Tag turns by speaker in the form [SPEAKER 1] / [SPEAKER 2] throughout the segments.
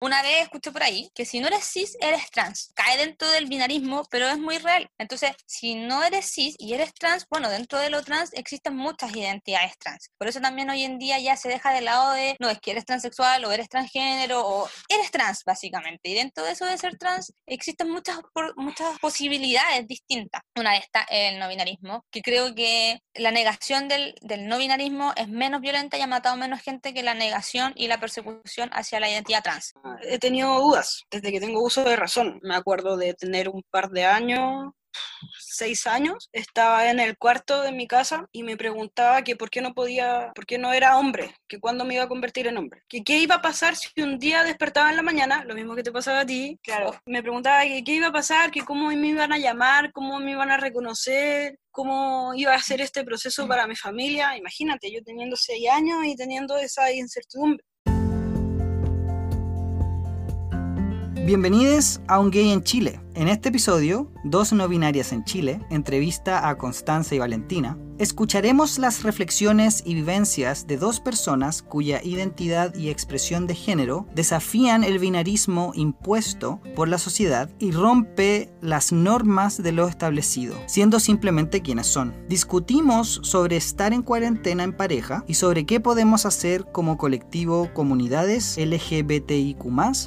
[SPEAKER 1] Una vez escuché por ahí que si no eres cis, eres trans. Cae dentro del binarismo, pero es muy real. Entonces, si no eres cis y eres trans, bueno, dentro de lo trans existen muchas identidades trans. Por eso también hoy en día ya se deja de lado de, no, es que eres transexual o eres transgénero o eres trans, básicamente. Y dentro de eso de ser trans existen muchas, muchas posibilidades distintas. Una de estas el no binarismo, que creo que la negación del, del no binarismo es menos violenta y ha matado menos gente que la negación y la persecución hacia la identidad trans
[SPEAKER 2] he tenido dudas desde que tengo uso de razón. Me acuerdo de tener un par de años, seis años, estaba en el cuarto de mi casa y me preguntaba que por qué no podía, por qué no era hombre, que cuándo me iba a convertir en hombre, que qué iba a pasar si un día despertaba en la mañana, lo mismo que te pasaba a ti, claro, me preguntaba que qué iba a pasar, que cómo me iban a llamar, cómo me iban a reconocer, cómo iba a ser este proceso para mi familia, imagínate, yo teniendo seis años y teniendo esa incertidumbre.
[SPEAKER 3] Bienvenidos a Un Gay en Chile. En este episodio, Dos no binarias en Chile, entrevista a Constanza y Valentina, escucharemos las reflexiones y vivencias de dos personas cuya identidad y expresión de género desafían el binarismo impuesto por la sociedad y rompe las normas de lo establecido, siendo simplemente quienes son. Discutimos sobre estar en cuarentena en pareja y sobre qué podemos hacer como colectivo comunidades LGBTIQ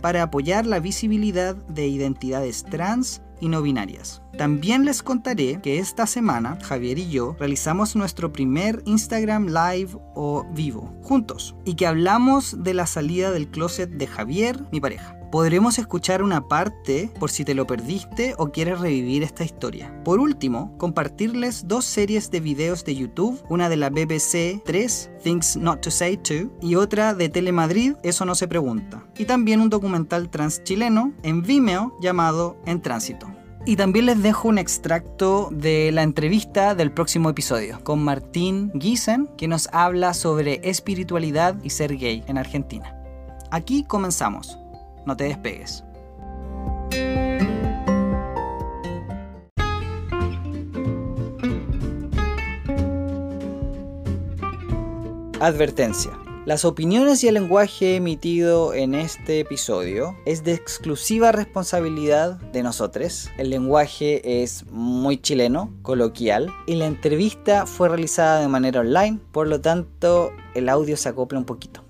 [SPEAKER 3] para apoyar la visibilidad de identidades trans y no binarias. También les contaré que esta semana Javier y yo realizamos nuestro primer Instagram Live o vivo juntos y que hablamos de la salida del closet de Javier, mi pareja. Podremos escuchar una parte por si te lo perdiste o quieres revivir esta historia. Por último, compartirles dos series de videos de YouTube, una de la BBC 3, Things Not to Say To, y otra de Telemadrid, Eso no se pregunta. Y también un documental trans chileno en Vimeo llamado En Tránsito. Y también les dejo un extracto de la entrevista del próximo episodio con Martín Giesen, que nos habla sobre espiritualidad y ser gay en Argentina. Aquí comenzamos. No te despegues. Advertencia. Las opiniones y el lenguaje emitido en este episodio es de exclusiva responsabilidad de nosotros. El lenguaje es muy chileno, coloquial, y la entrevista fue realizada de manera online, por lo tanto el audio se acopla un poquito.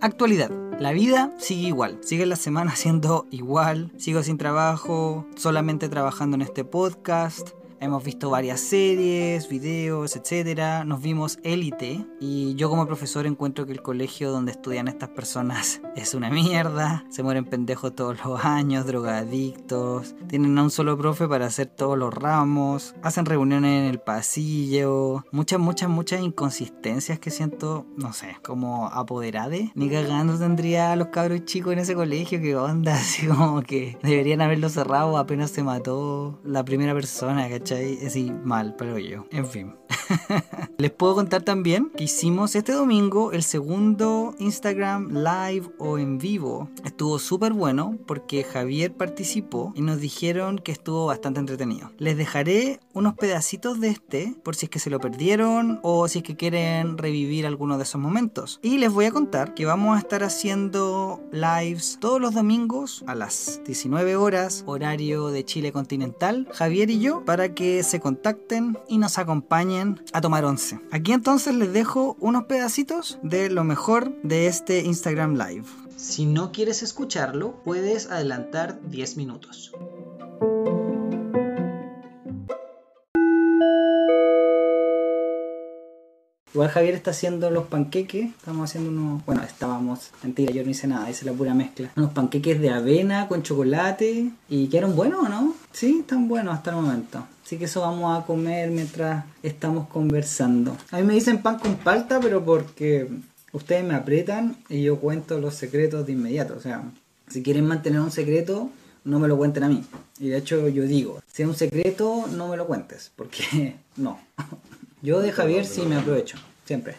[SPEAKER 3] Actualidad. La vida sigue igual, sigue la semana siendo igual, sigo sin trabajo, solamente trabajando en este podcast, Hemos visto varias series, videos, etc. Nos vimos Élite y yo como profesor encuentro que el colegio donde estudian estas personas es una mierda. Se mueren pendejos todos los años, drogadictos. Tienen a un solo profe para hacer todos los ramos. Hacen reuniones en el pasillo. Muchas, muchas, muchas inconsistencias que siento, no sé, como apoderade. Ni cagando tendría a los cabros chicos en ese colegio. Que onda, así como que deberían haberlo cerrado apenas se mató la primera persona, ¿cachai? ¿Cachai? Así mal, pero yo. En fin. Les puedo contar también que hicimos este domingo el segundo Instagram live o en vivo. Estuvo súper bueno porque Javier participó y nos dijeron que estuvo bastante entretenido. Les dejaré unos pedacitos de este por si es que se lo perdieron o si es que quieren revivir alguno de esos momentos. Y les voy a contar que vamos a estar haciendo lives todos los domingos a las 19 horas, horario de Chile continental, Javier y yo, para que se contacten y nos acompañen a tomar once. Aquí entonces les dejo unos pedacitos de lo mejor de este Instagram Live. Si no quieres escucharlo, puedes adelantar 10 minutos. Igual Javier está haciendo los panqueques. Estamos haciendo unos. Bueno, estábamos. Mentira, yo no hice nada, hice la pura mezcla. Unos panqueques de avena con chocolate. ¿Y quedaron buenos o no? Sí, están buenos hasta el momento. Así que eso vamos a comer mientras estamos conversando. A mí me dicen pan con palta, pero porque ustedes me aprietan y yo cuento los secretos de inmediato. O sea, si quieren mantener un secreto, no me lo cuenten a mí. Y de hecho yo digo, si es un secreto, no me lo cuentes, porque no. Yo de Javier sí me aprovecho, siempre.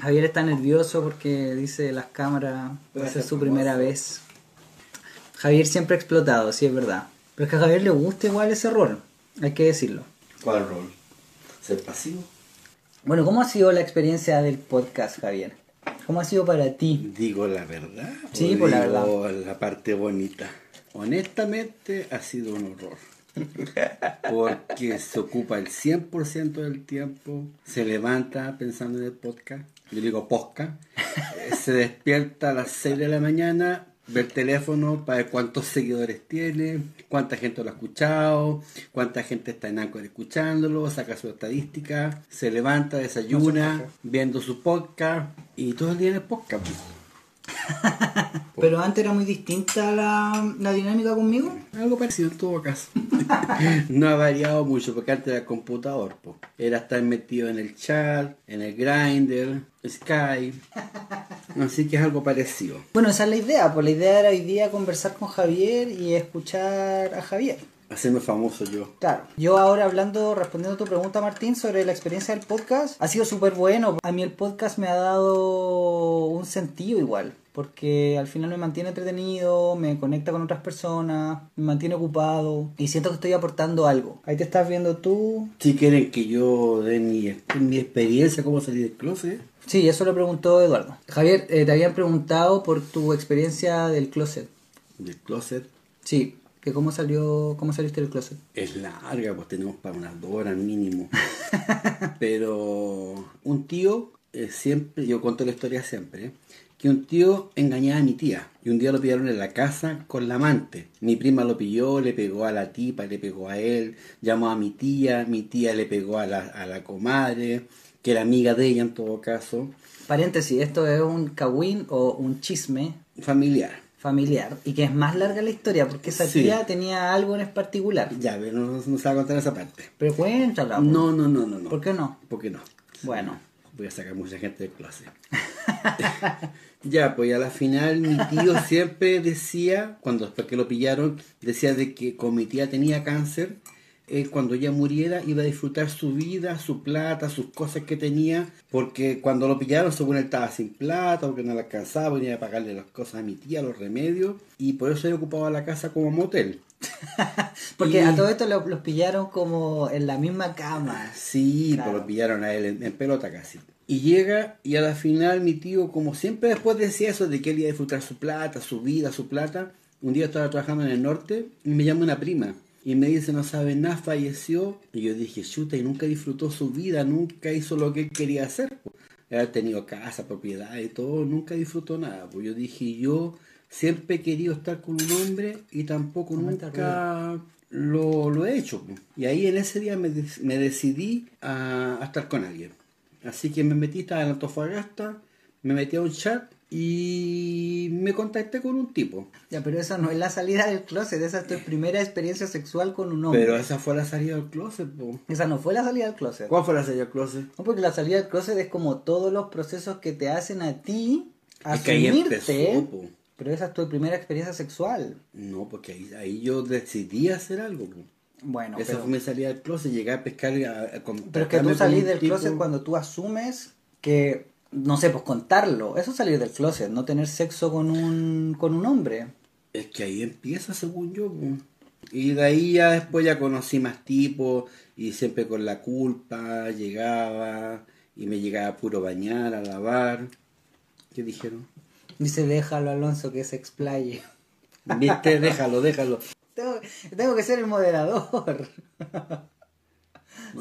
[SPEAKER 3] Javier está nervioso porque dice las cámaras, va a ser su primera vez. Javier siempre ha explotado, sí es verdad. Pero es que a Javier le gusta igual ese rol, hay que decirlo.
[SPEAKER 4] ¿Cuál rol? ¿Ser pasivo?
[SPEAKER 3] Bueno, ¿cómo ha sido la experiencia del podcast, Javier? ¿Cómo ha sido para ti?
[SPEAKER 4] Digo la verdad.
[SPEAKER 3] Sí,
[SPEAKER 4] o
[SPEAKER 3] pues la
[SPEAKER 4] digo la parte bonita. Honestamente ha sido un horror. Porque se ocupa el 100% del tiempo, se levanta pensando en el podcast, yo digo podcast, eh, se despierta a las 6 de la mañana, ve el teléfono para ver cuántos seguidores tiene, cuánta gente lo ha escuchado, cuánta gente está en Anchor escuchándolo, saca su estadística, se levanta, desayuna, viendo su podcast y todo el día en el podcast.
[SPEAKER 3] Pero antes era muy distinta la, la dinámica conmigo.
[SPEAKER 4] Algo parecido en todo caso. no ha variado mucho porque antes era computador. po. Era estar metido en el chat, en el grinder, Skype. Así que es algo parecido.
[SPEAKER 3] Bueno, esa es la idea. Pues la idea era hoy día conversar con Javier y escuchar a Javier.
[SPEAKER 4] Hacerme famoso yo.
[SPEAKER 3] Claro. Yo ahora hablando, respondiendo a tu pregunta, Martín, sobre la experiencia del podcast, ha sido súper bueno. A mí el podcast me ha dado un sentido igual. Porque al final me mantiene entretenido, me conecta con otras personas, me mantiene ocupado y siento que estoy aportando algo. Ahí te estás viendo tú.
[SPEAKER 4] Si quieren que yo dé mi, mi experiencia, cómo salir del closet.
[SPEAKER 3] Sí, eso lo preguntó Eduardo. Javier, eh, te habían preguntado por tu experiencia del closet.
[SPEAKER 4] Del closet.
[SPEAKER 3] Sí, que cómo salió, cómo saliste del closet.
[SPEAKER 4] Es larga, pues tenemos para unas dos horas mínimo. Pero un tío, eh, siempre, yo cuento la historia siempre, que un tío engañaba a mi tía. Y un día lo pillaron en la casa con la amante. Mi prima lo pilló, le pegó a la tipa, le pegó a él, llamó a mi tía, mi tía le pegó a la, a la comadre, que era amiga de ella en todo caso.
[SPEAKER 3] Paréntesis, esto es un cagüín o un chisme
[SPEAKER 4] Familiar.
[SPEAKER 3] Familiar y que es más larga la historia porque esa
[SPEAKER 4] Sí.
[SPEAKER 3] tía tenía algo en particular.
[SPEAKER 4] Ya, pero no, no se va a contar esa parte.
[SPEAKER 3] Pero cuéntala. pues.
[SPEAKER 4] No, no, no, no, no.
[SPEAKER 3] ¿Por qué no?
[SPEAKER 4] ¿Por qué no?
[SPEAKER 3] Bueno.
[SPEAKER 4] Voy a sacar mucha gente de clase. ya, pues a la final mi tío siempre decía, cuando después que lo pillaron, decía de que como mi tía tenía cáncer, él cuando ella muriera iba a disfrutar su vida, su plata, sus cosas que tenía, porque cuando lo pillaron según él estaba sin plata, porque no le alcanzaba, venía a pagarle las cosas a mi tía, los remedios, y por eso él ocupaba la casa como motel.
[SPEAKER 3] Porque
[SPEAKER 4] Y-
[SPEAKER 3] a todo esto lo- los pillaron como en la misma cama.
[SPEAKER 4] Sí,
[SPEAKER 3] Claro.
[SPEAKER 4] pues lo pillaron a él en, en pelota casi. Y llega y a la final mi tío, como siempre después decía eso de que él iba a disfrutar su plata, su vida, su plata, un día estaba trabajando en el norte y me llama una prima y me dice, no sabe nada, falleció. Y yo dije, chuta, y nunca disfrutó su vida, nunca hizo lo que él quería hacer. Haber tenido casa, propiedad y todo, nunca disfrutó nada. Pues yo dije, yo siempre he querido estar con un hombre y tampoco nunca lo, lo he hecho. Y ahí en ese día me, me decidí a, a estar con alguien. Así que me metí, estaba en Antofagasta, me metí a un chat y me contacté con un tipo.
[SPEAKER 3] Ya, pero esa no es la salida del closet, esa es tu primera experiencia sexual con un hombre.
[SPEAKER 4] Pero esa fue la salida del closet. po.
[SPEAKER 3] Esa no fue la salida del closet.
[SPEAKER 4] ¿Cuál fue la salida del closet?
[SPEAKER 3] No, porque la salida del closet es como todos los procesos que te hacen a ti
[SPEAKER 4] Es que ahí
[SPEAKER 3] asumirte.
[SPEAKER 4] empezó. po.
[SPEAKER 3] pero esa es tu primera experiencia sexual.
[SPEAKER 4] No, porque ahí, ahí yo decidí hacer algo. po.
[SPEAKER 3] Bueno,
[SPEAKER 4] Esa
[SPEAKER 3] pero,
[SPEAKER 4] fue mi salida del closet, llegué a pescar. A, a
[SPEAKER 3] pero es que tú salís del
[SPEAKER 4] tipo.
[SPEAKER 3] closet cuando tú asumes que, no sé, pues contarlo. Eso es salir del closet, no tener sexo con un, con un hombre.
[SPEAKER 4] Es que ahí empieza, según yo. Y de ahí ya después ya conocí más tipos y siempre con la culpa llegaba y me llegaba puro bañar, a lavar. ¿Qué dijeron?
[SPEAKER 3] Dice, déjalo Alonso que se explaye.
[SPEAKER 4] Viste, déjalo, déjalo.
[SPEAKER 3] Tengo, tengo que ser el moderador.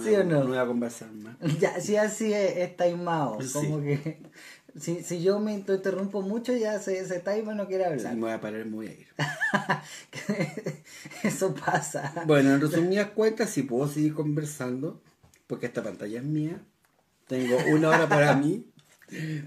[SPEAKER 3] ¿Sí o no?
[SPEAKER 4] No voy a conversar más.
[SPEAKER 3] Ya, si así es, es taimado.
[SPEAKER 4] Sí.
[SPEAKER 3] Como que si, si yo me interrumpo mucho, ya se, se taima y no quiere hablar.
[SPEAKER 4] me voy a parar, me voy a ir.
[SPEAKER 3] Eso pasa.
[SPEAKER 4] Bueno, en resumidas cuentas, si puedo seguir conversando, porque esta pantalla es mía, tengo una hora para mí,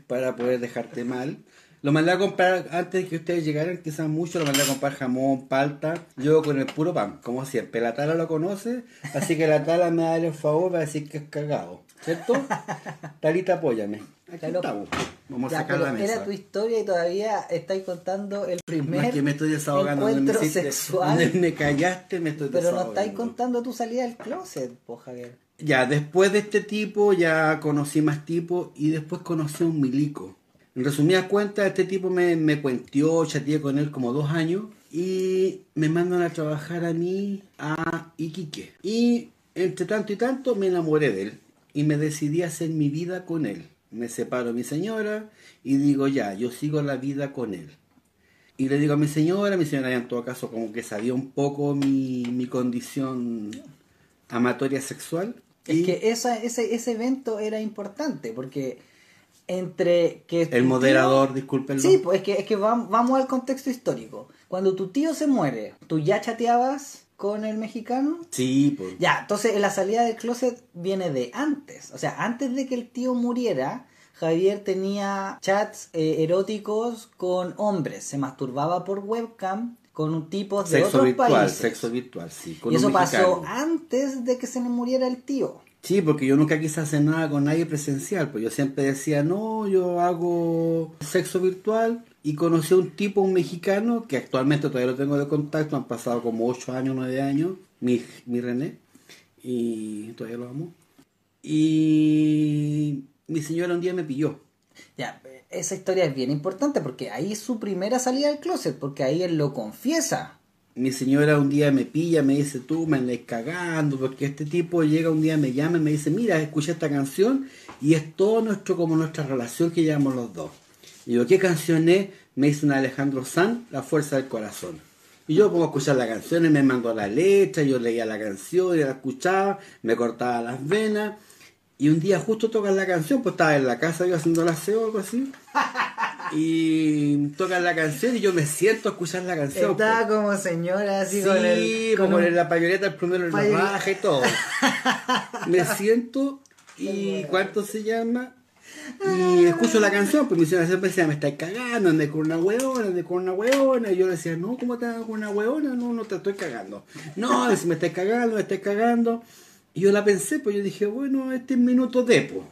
[SPEAKER 4] para poder dejarte mal. Lo mandé a comprar antes de que ustedes llegaran, quizás mucho, lo mandé a comprar jamón, palta, yo con el puro pan, como siempre. La tala lo conoce, así que la tala me da el favor para decir que es cagado, ¿cierto? Talita, apóyame. Aquí estamos. Vamos a
[SPEAKER 3] Ya,
[SPEAKER 4] sacar
[SPEAKER 3] pero
[SPEAKER 4] la mesa.
[SPEAKER 3] era tu historia y todavía estáis contando el primer
[SPEAKER 4] que me estoy desahogando.
[SPEAKER 3] encuentro
[SPEAKER 4] me,
[SPEAKER 3] sexual.
[SPEAKER 4] me callaste, me estoy
[SPEAKER 3] Pero no
[SPEAKER 4] desahogando.
[SPEAKER 3] estáis contando tu salida del closet, po Javier.
[SPEAKER 4] Ya, después de este tipo, ya conocí más tipos y después conocí a un milico. En resumidas cuentas, este tipo me, me cuenteó, chateé con él como dos años y me mandan a trabajar a mí a Iquique. Y entre tanto y tanto me enamoré de él y me decidí a hacer mi vida con él. Me separo de mi señora y digo ya, yo sigo la vida con él. Y le digo a mi señora, mi señora en todo caso como que sabía un poco mi, mi condición amatoria sexual.
[SPEAKER 3] Es
[SPEAKER 4] y
[SPEAKER 3] que esa, ese, ese evento era importante porque entre que...
[SPEAKER 4] el
[SPEAKER 3] tío-
[SPEAKER 4] moderador, discúlpenlo.
[SPEAKER 3] Sí, pues es que, es que vam- vamos al contexto histórico. Cuando tu tío se muere, ¿tú ya chateabas con el mexicano?
[SPEAKER 4] Sí, pues.
[SPEAKER 3] Ya, entonces la salida del closet viene de antes. O sea, antes de que el tío muriera, Javier tenía chats eh, eróticos con hombres. Se masturbaba por webcam con un tipo de
[SPEAKER 4] Sexo
[SPEAKER 3] otros
[SPEAKER 4] virtual,
[SPEAKER 3] países.
[SPEAKER 4] sexo virtual, sí. con
[SPEAKER 3] y eso
[SPEAKER 4] mexicano.
[SPEAKER 3] pasó antes de que se le muriera el tío.
[SPEAKER 4] Sí, porque yo nunca quise hacer nada con nadie presencial, pues yo siempre decía, no, yo hago sexo virtual y conocí a un tipo, un mexicano, que actualmente todavía lo tengo de contacto, han pasado como 8 años, 9 años, mi, mi René, y todavía lo amo. Y mi señora un día me pilló.
[SPEAKER 3] Ya, esa historia es bien importante porque ahí es su primera salida del closet, porque ahí él lo confiesa.
[SPEAKER 4] Mi señora un día me pilla, me dice, tú me andas cagando, porque este tipo llega un día, me llama y me dice, mira, escuché esta canción y es todo nuestro, como nuestra relación que llevamos los dos. Y yo, ¿qué canción es? Me dice una Alejandro San, La Fuerza del Corazón. Y yo pongo a escuchar la canción y me mandó la letra, yo leía la canción y la escuchaba, me cortaba las venas. Y un día justo tocan la canción, pues estaba en la casa yo haciendo la aseo o algo así. Y tocan la canción y yo me siento a escuchar la canción. pues.
[SPEAKER 3] Estaba como señora así
[SPEAKER 4] Sí,
[SPEAKER 3] con el...
[SPEAKER 4] como
[SPEAKER 3] con un-
[SPEAKER 4] la pañoleta, el primero en la baja y todo. Me siento y ¿cuánto se llama? Y escucho la canción, pues mi señora siempre decía, me estáis cagando, andé con una hueona, andé con una hueona. Y yo le decía, no, ¿cómo te hago con una hueona? No, no te estoy cagando. No, si me estáis cagando, me estáis cagando. Y yo la pensé, pues yo dije, bueno, este es minuto de, pues.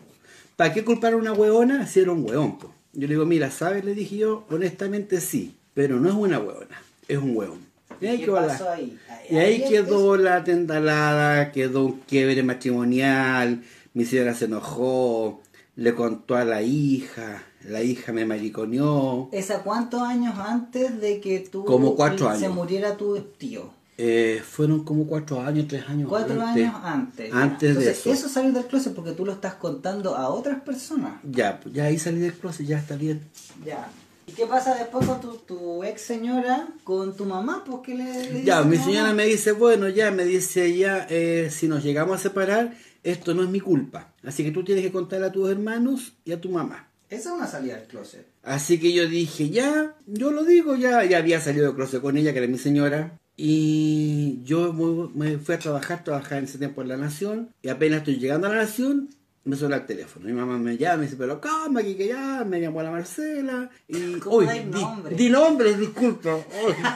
[SPEAKER 4] ¿Para qué culpar a una hueona si era un hueón, pues? Yo le digo, mira, ¿sabes? Le dije yo, honestamente sí, pero no es una hueona, es un hueón. Y ahí
[SPEAKER 3] ¿Qué
[SPEAKER 4] quedó la-
[SPEAKER 3] pasó ahí?
[SPEAKER 4] y ahí quedó la tendalada, quedó un quiebre matrimonial, mi señora se enojó, le contó a la hija, la hija me mariconeó.
[SPEAKER 3] ¿Esa cuántos años antes de que tú
[SPEAKER 4] Como cuatro
[SPEAKER 3] se
[SPEAKER 4] años.
[SPEAKER 3] muriera tu tío?
[SPEAKER 4] Eh, fueron como cuatro años, tres años
[SPEAKER 3] Cuatro
[SPEAKER 4] antes.
[SPEAKER 3] años antes.
[SPEAKER 4] Antes de
[SPEAKER 3] Entonces,
[SPEAKER 4] eso.
[SPEAKER 3] salir del closet porque tú lo estás contando a otras personas.
[SPEAKER 4] Ya, pues, ya ahí salí del closet, ya está bien.
[SPEAKER 3] Ya. ¿Y qué pasa después con tu, tu ex señora, con tu mamá? ¿Por qué le, le
[SPEAKER 4] Ya, mi señora
[SPEAKER 3] mamá?
[SPEAKER 4] me dice, bueno, ya, me dice ya, eh, si nos llegamos a separar, esto no es mi culpa. Así que tú tienes que contarle a tus hermanos y a tu mamá.
[SPEAKER 3] Esa es una salida del closet.
[SPEAKER 4] Así que yo dije, ya, yo lo digo, ya, ya había salido de closet con ella, que era mi señora. Y yo me fui a trabajar, trabajar en ese tiempo en La Nación. Y apenas estoy llegando a La Nación, me suena el teléfono. Mi mamá me llama, me dice, pero calma, aquí que ya, me llamó la Marcela. Y,
[SPEAKER 3] ¿Cómo
[SPEAKER 4] di,
[SPEAKER 3] nombre?
[SPEAKER 4] di nombres, disculpa.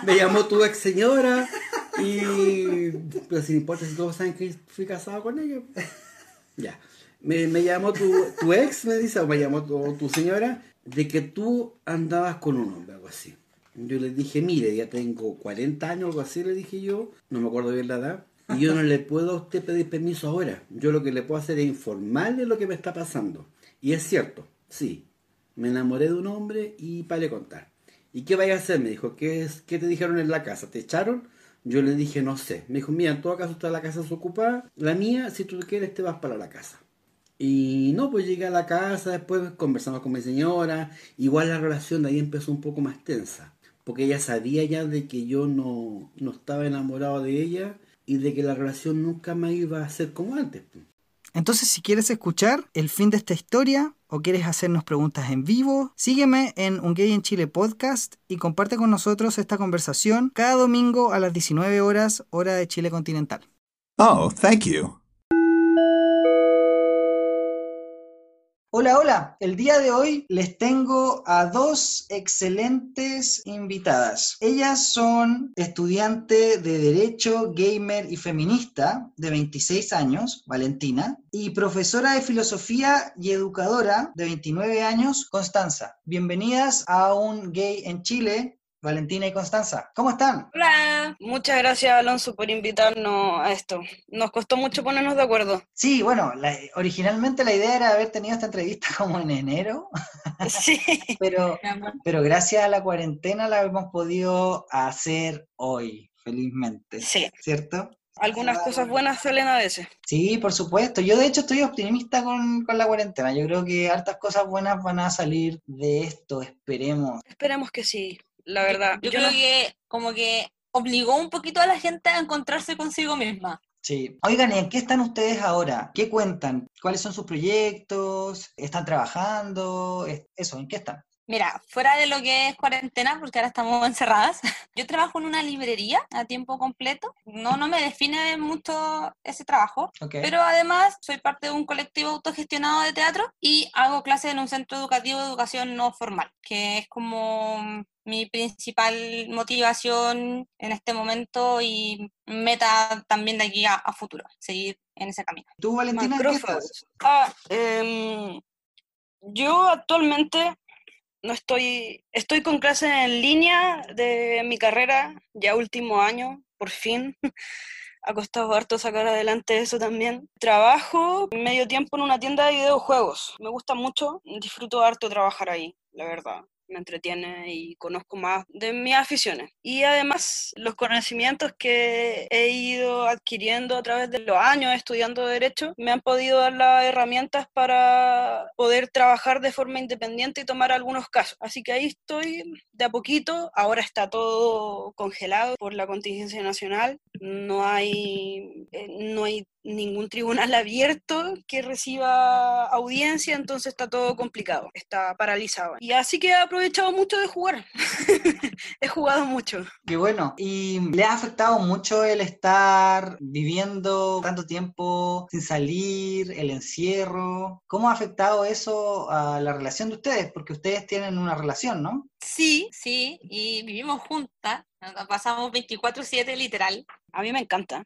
[SPEAKER 4] Me llamó tu ex señora. Y, pero sin importa si todos saben que fui casado con ella. Ya. Me, me llamó tu, tu ex, me dice, o me llamó tu, tu señora, de que tú andabas con un hombre, algo así. Yo le dije, mire, ya tengo 40 años, algo así, le dije yo, no me acuerdo bien la edad, y yo no le puedo a usted pedir permiso ahora. Yo lo que le puedo hacer es informarle lo que me está pasando. Y es cierto, sí, me enamoré de un hombre y para le contar. ¿Y qué vaya a hacer? Me dijo, ¿qué, es, ¿qué te dijeron en la casa? ¿Te echaron? Yo le dije, no sé. Me dijo, mira, en todo caso está la casa desocupada. La mía, si tú quieres, te vas para la casa. Y no, pues llegué a la casa, después conversamos con mi señora. Igual la relación de ahí empezó un poco más tensa. Porque ella sabía ya de que yo no, no estaba enamorado de ella y de que la relación nunca más iba a ser como antes.
[SPEAKER 3] Entonces, si quieres escuchar el fin de esta historia o quieres hacernos preguntas en vivo, sígueme en Un Gay en Chile podcast y comparte con nosotros esta conversación cada domingo a las 19 horas, hora de Chile continental.
[SPEAKER 5] Oh, thank you.
[SPEAKER 3] Hola, hola. El día de hoy les tengo a dos excelentes invitadas. Ellas son estudiante de Derecho, gamer y feminista de 26 años, Valentina, y profesora de Filosofía y educadora de 29 años, Constanza. Bienvenidas a un gay en Chile, Valentina y Constanza. ¿Cómo están?
[SPEAKER 1] Hola.
[SPEAKER 2] Muchas gracias, Alonso, por invitarnos a esto. Nos costó mucho ponernos de acuerdo.
[SPEAKER 3] Sí, bueno, la- originalmente la idea era haber tenido esta entrevista como en enero,
[SPEAKER 2] Sí.
[SPEAKER 3] pero Pero gracias a la cuarentena la hemos podido hacer hoy, felizmente.
[SPEAKER 2] Sí.
[SPEAKER 3] ¿Cierto?
[SPEAKER 2] Algunas cosas buenas salen a veces.
[SPEAKER 3] Sí, por supuesto. Yo de hecho estoy optimista con, con la cuarentena. Yo creo que hartas cosas buenas van a salir de esto, esperemos.
[SPEAKER 2] Esperemos que sí, la verdad.
[SPEAKER 1] Yo,
[SPEAKER 2] Yo
[SPEAKER 1] creo
[SPEAKER 2] no-
[SPEAKER 1] que como que obligó un poquito a la gente a encontrarse consigo misma.
[SPEAKER 3] Sí. Oigan, ¿y en qué están ustedes ahora? ¿Qué cuentan? ¿Cuáles son sus proyectos? ¿Están trabajando? Es- Eso, ¿en qué están?
[SPEAKER 1] Mira, fuera de lo que es cuarentena, porque ahora estamos encerradas, yo trabajo en una librería a tiempo completo. No, no me define mucho ese trabajo,
[SPEAKER 3] Ok.
[SPEAKER 1] pero además soy parte de un colectivo autogestionado de teatro y hago clases en un centro educativo de educación no formal, que es como mi principal motivación en este momento y meta también de aquí a, a futuro, seguir en ese camino.
[SPEAKER 3] ¿Tú, Valentina, en qué estás?
[SPEAKER 2] Ah, em, yo actualmente no estoy, estoy con clases en línea de mi carrera, ya último año, por fin. Ha costado harto sacar adelante eso también. Trabajo medio tiempo en una tienda de videojuegos. Me gusta mucho, disfruto harto trabajar ahí, la verdad. Me entretiene y conozco más de mis aficiones. Y además los conocimientos que he ido adquiriendo a través de los años estudiando Derecho me han podido dar las herramientas para poder trabajar de forma independiente y tomar algunos casos. Así que ahí estoy de a poquito. Ahora está todo congelado por la contingencia nacional. No hay, eh, no hay ningún tribunal abierto que reciba audiencia, entonces está todo complicado, está paralizado. Y así que he aprovechado mucho de jugar. he jugado mucho.
[SPEAKER 3] Qué bueno. ¿Y le ha afectado mucho el estar viviendo tanto tiempo sin salir, el encierro? ¿Cómo ha afectado eso a la relación de ustedes? Porque ustedes tienen una relación, ¿no?
[SPEAKER 1] Sí, sí, y vivimos juntas, pasamos 24/7 literal.
[SPEAKER 2] A mí me encanta.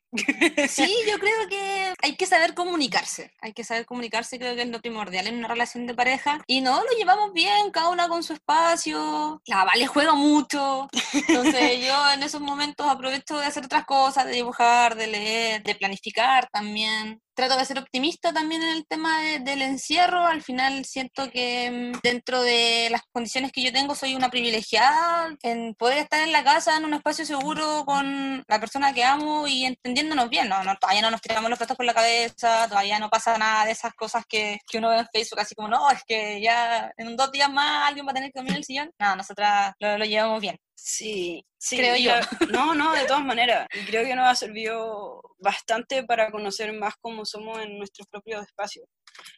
[SPEAKER 1] Sí, yo creo que hay que saber comunicarse, hay que saber comunicarse, creo que es lo primordial en una relación de pareja. Y no, lo llevamos bien, cada una con su espacio, la Vale juega mucho, entonces yo en esos momentos aprovecho de hacer otras cosas, de dibujar, de leer, de planificar también. Trato de ser optimista también en el tema de- del encierro, al final siento que mm, dentro de las condiciones que yo tengo soy una privilegiada en poder estar en la casa, en un espacio seguro con la persona que amo y entendiéndonos bien, no, no, todavía no nos tiramos los platos por la cabeza, todavía no pasa nada de esas cosas que, que uno ve en Facebook, así como, no, es que ya en dos días más alguien va a tener que dormir en el sillón. No, nosotras lo llevamos bien.
[SPEAKER 2] Sí, sí.
[SPEAKER 1] Creo yo.
[SPEAKER 2] la- no, no, de todas maneras. Y creo que nos ha servido bastante para conocer más cómo somos en nuestros propios espacios.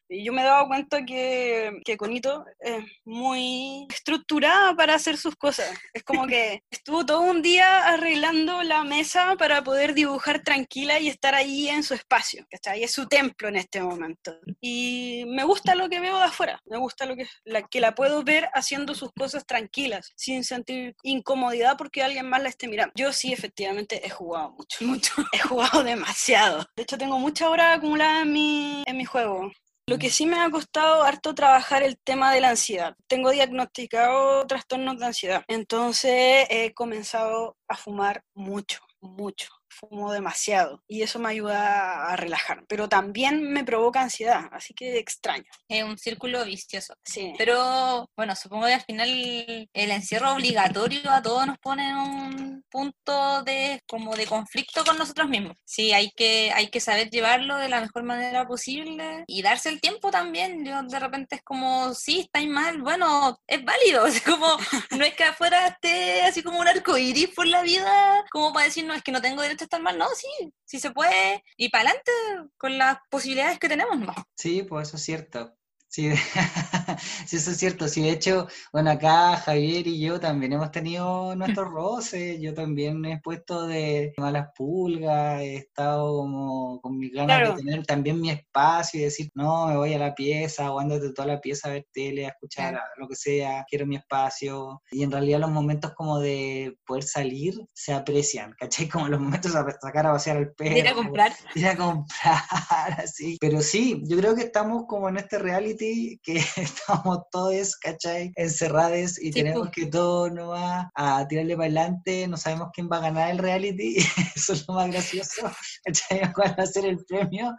[SPEAKER 2] Y yo me he dado cuenta que, que Conito es muy estructurada para hacer sus cosas. Es como que estuvo todo un día arreglando la mesa para poder dibujar tranquila y estar ahí en su espacio. ¿cachai? Es su templo en este momento. Y me gusta lo que veo de afuera. Me gusta lo que, la, que la puedo ver haciendo sus cosas tranquilas, sin sentir incomodidad porque alguien más la esté mirando. Yo sí, efectivamente, he jugado mucho, mucho. He jugado demasiado. De hecho, tengo muchas horas acumuladas en mi, en mi juego. Lo que sí me ha costado harto trabajar el tema de la ansiedad. Tengo diagnosticado trastornos de ansiedad. Entonces he comenzado a fumar mucho, mucho. Fumo demasiado y eso me ayuda a relajar, pero también me provoca ansiedad, así que extraño.
[SPEAKER 1] Es un círculo vicioso.
[SPEAKER 2] Sí.
[SPEAKER 1] Pero bueno, supongo que al final el encierro obligatorio a todos nos pone en un punto de como de conflicto con nosotros mismos. Sí, hay que, hay que saber llevarlo de la mejor manera posible y darse el tiempo también. Yo de repente es como, sí, estáis mal, bueno, es válido. Es como, no es que afuera esté así como un arco iris por la vida, como para decir, no, es que no tengo derecho estar mal. No, sí, sí se puede. Y para adelante con las posibilidades que tenemos. ¿no?
[SPEAKER 3] Sí, pues eso es cierto. Sí, sí, eso es cierto. Sí, de hecho, bueno, acá Javier y yo también hemos tenido nuestros roces. Yo también he puesto de malas pulgas, he estado como con mis ganas
[SPEAKER 2] Claro.
[SPEAKER 3] de tener también mi espacio y decir, no, me voy a la pieza, aguántate toda la pieza a ver tele, a escuchar
[SPEAKER 1] Claro.
[SPEAKER 3] a- lo que sea, quiero mi espacio. Y en realidad los momentos como de poder salir se aprecian, ¿cachai? Como los momentos de sacar a pasear al perro
[SPEAKER 1] ir a comprar.
[SPEAKER 3] ir a comprar, así. Pero sí, yo creo que estamos como en este reality que estamos todos, ¿cachai? Encerrados y
[SPEAKER 1] Sí,
[SPEAKER 3] tenemos que todo nomás a tirarle para adelante, no sabemos quién va a ganar el reality, eso es lo más gracioso, ¿cachai? ¿Cuál va a ser el premio?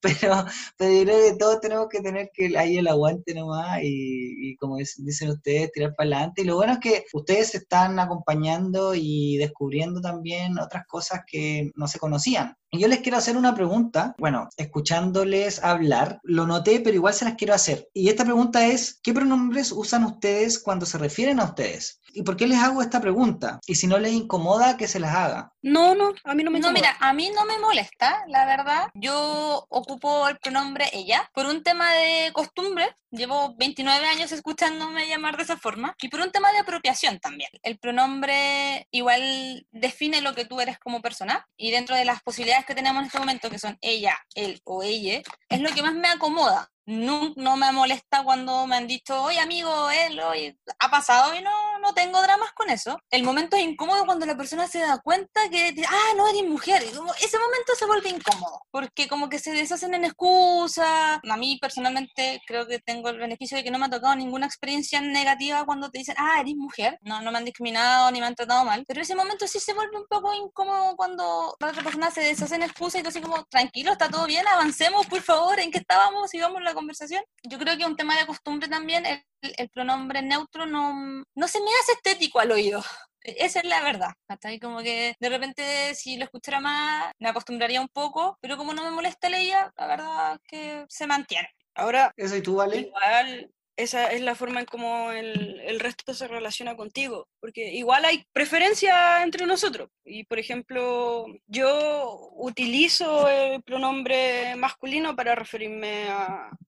[SPEAKER 3] pero, pero yo creo que todos tenemos que tener que ahí el aguante nomás y, y como dicen ustedes, tirar para adelante. Y lo bueno es que ustedes se están acompañando y descubriendo también otras cosas que no se conocían. Yo les quiero hacer una pregunta, bueno, escuchándoles hablar, lo noté, pero igual se las quiero hacer. Y esta pregunta es, ¿qué pronombres usan ustedes cuando se refieren a ustedes? ¿Y por qué les hago esta pregunta? Y si no les incomoda, que se las haga.
[SPEAKER 2] No, no, a mí no me
[SPEAKER 1] No,
[SPEAKER 2] incomoda.
[SPEAKER 1] mira, a mí no me molesta, la verdad. Yo ocupo el pronombre ella por un tema de costumbre. Llevo 29 años escuchándome llamar de esa forma. Y por un tema de apropiación también. El pronombre igual define lo que tú eres como persona. Y dentro de las posibilidades que tenemos en este momento, que son ella, él o ella, es lo que más me acomoda. No, no me molesta cuando me han dicho, oye amigo, él, oye, ha pasado y no, no tengo dramas con eso. El momento es incómodo cuando la persona se da cuenta que, ah, no eres mujer. Y como ese momento se vuelve incómodo, porque como que se deshacen en excusas. A mí personalmente creo que tengo el beneficio de que no me ha tocado ninguna experiencia negativa cuando te dicen, ah, eres mujer. No, no me han discriminado ni me han tratado mal. Pero ese momento sí se vuelve un poco incómodo cuando la otra persona se deshace en excusas y tú así como, tranquilo, está todo bien, avancemos, por favor, ¿en qué estábamos? Sigamos la conversación. Yo creo que es un tema de costumbre también, el, el pronombre neutro no, no se me hace estético al oído. Esa es la verdad. Hasta ahí como que de repente si lo escuchara más me acostumbraría un poco, pero como no me molesta el ella, la verdad es que se mantiene.
[SPEAKER 2] Ahora,
[SPEAKER 3] Eso y tú, ¿vale?
[SPEAKER 2] igual esa es la forma en cómo el, el resto se relaciona contigo, porque igual hay preferencia entre nosotros. Y por ejemplo, yo utilizo el pronombre masculino para referirme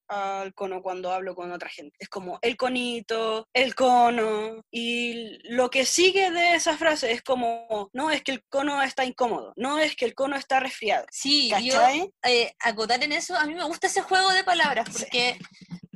[SPEAKER 2] al cono cuando hablo con otra gente. Es como el conito, el cono, y lo que sigue de esa frase es como, no es que el cono está incómodo, no es que el cono está resfriado.
[SPEAKER 1] Sí, yo eh, acotar en eso, a mí me gusta ese juego de palabras, porque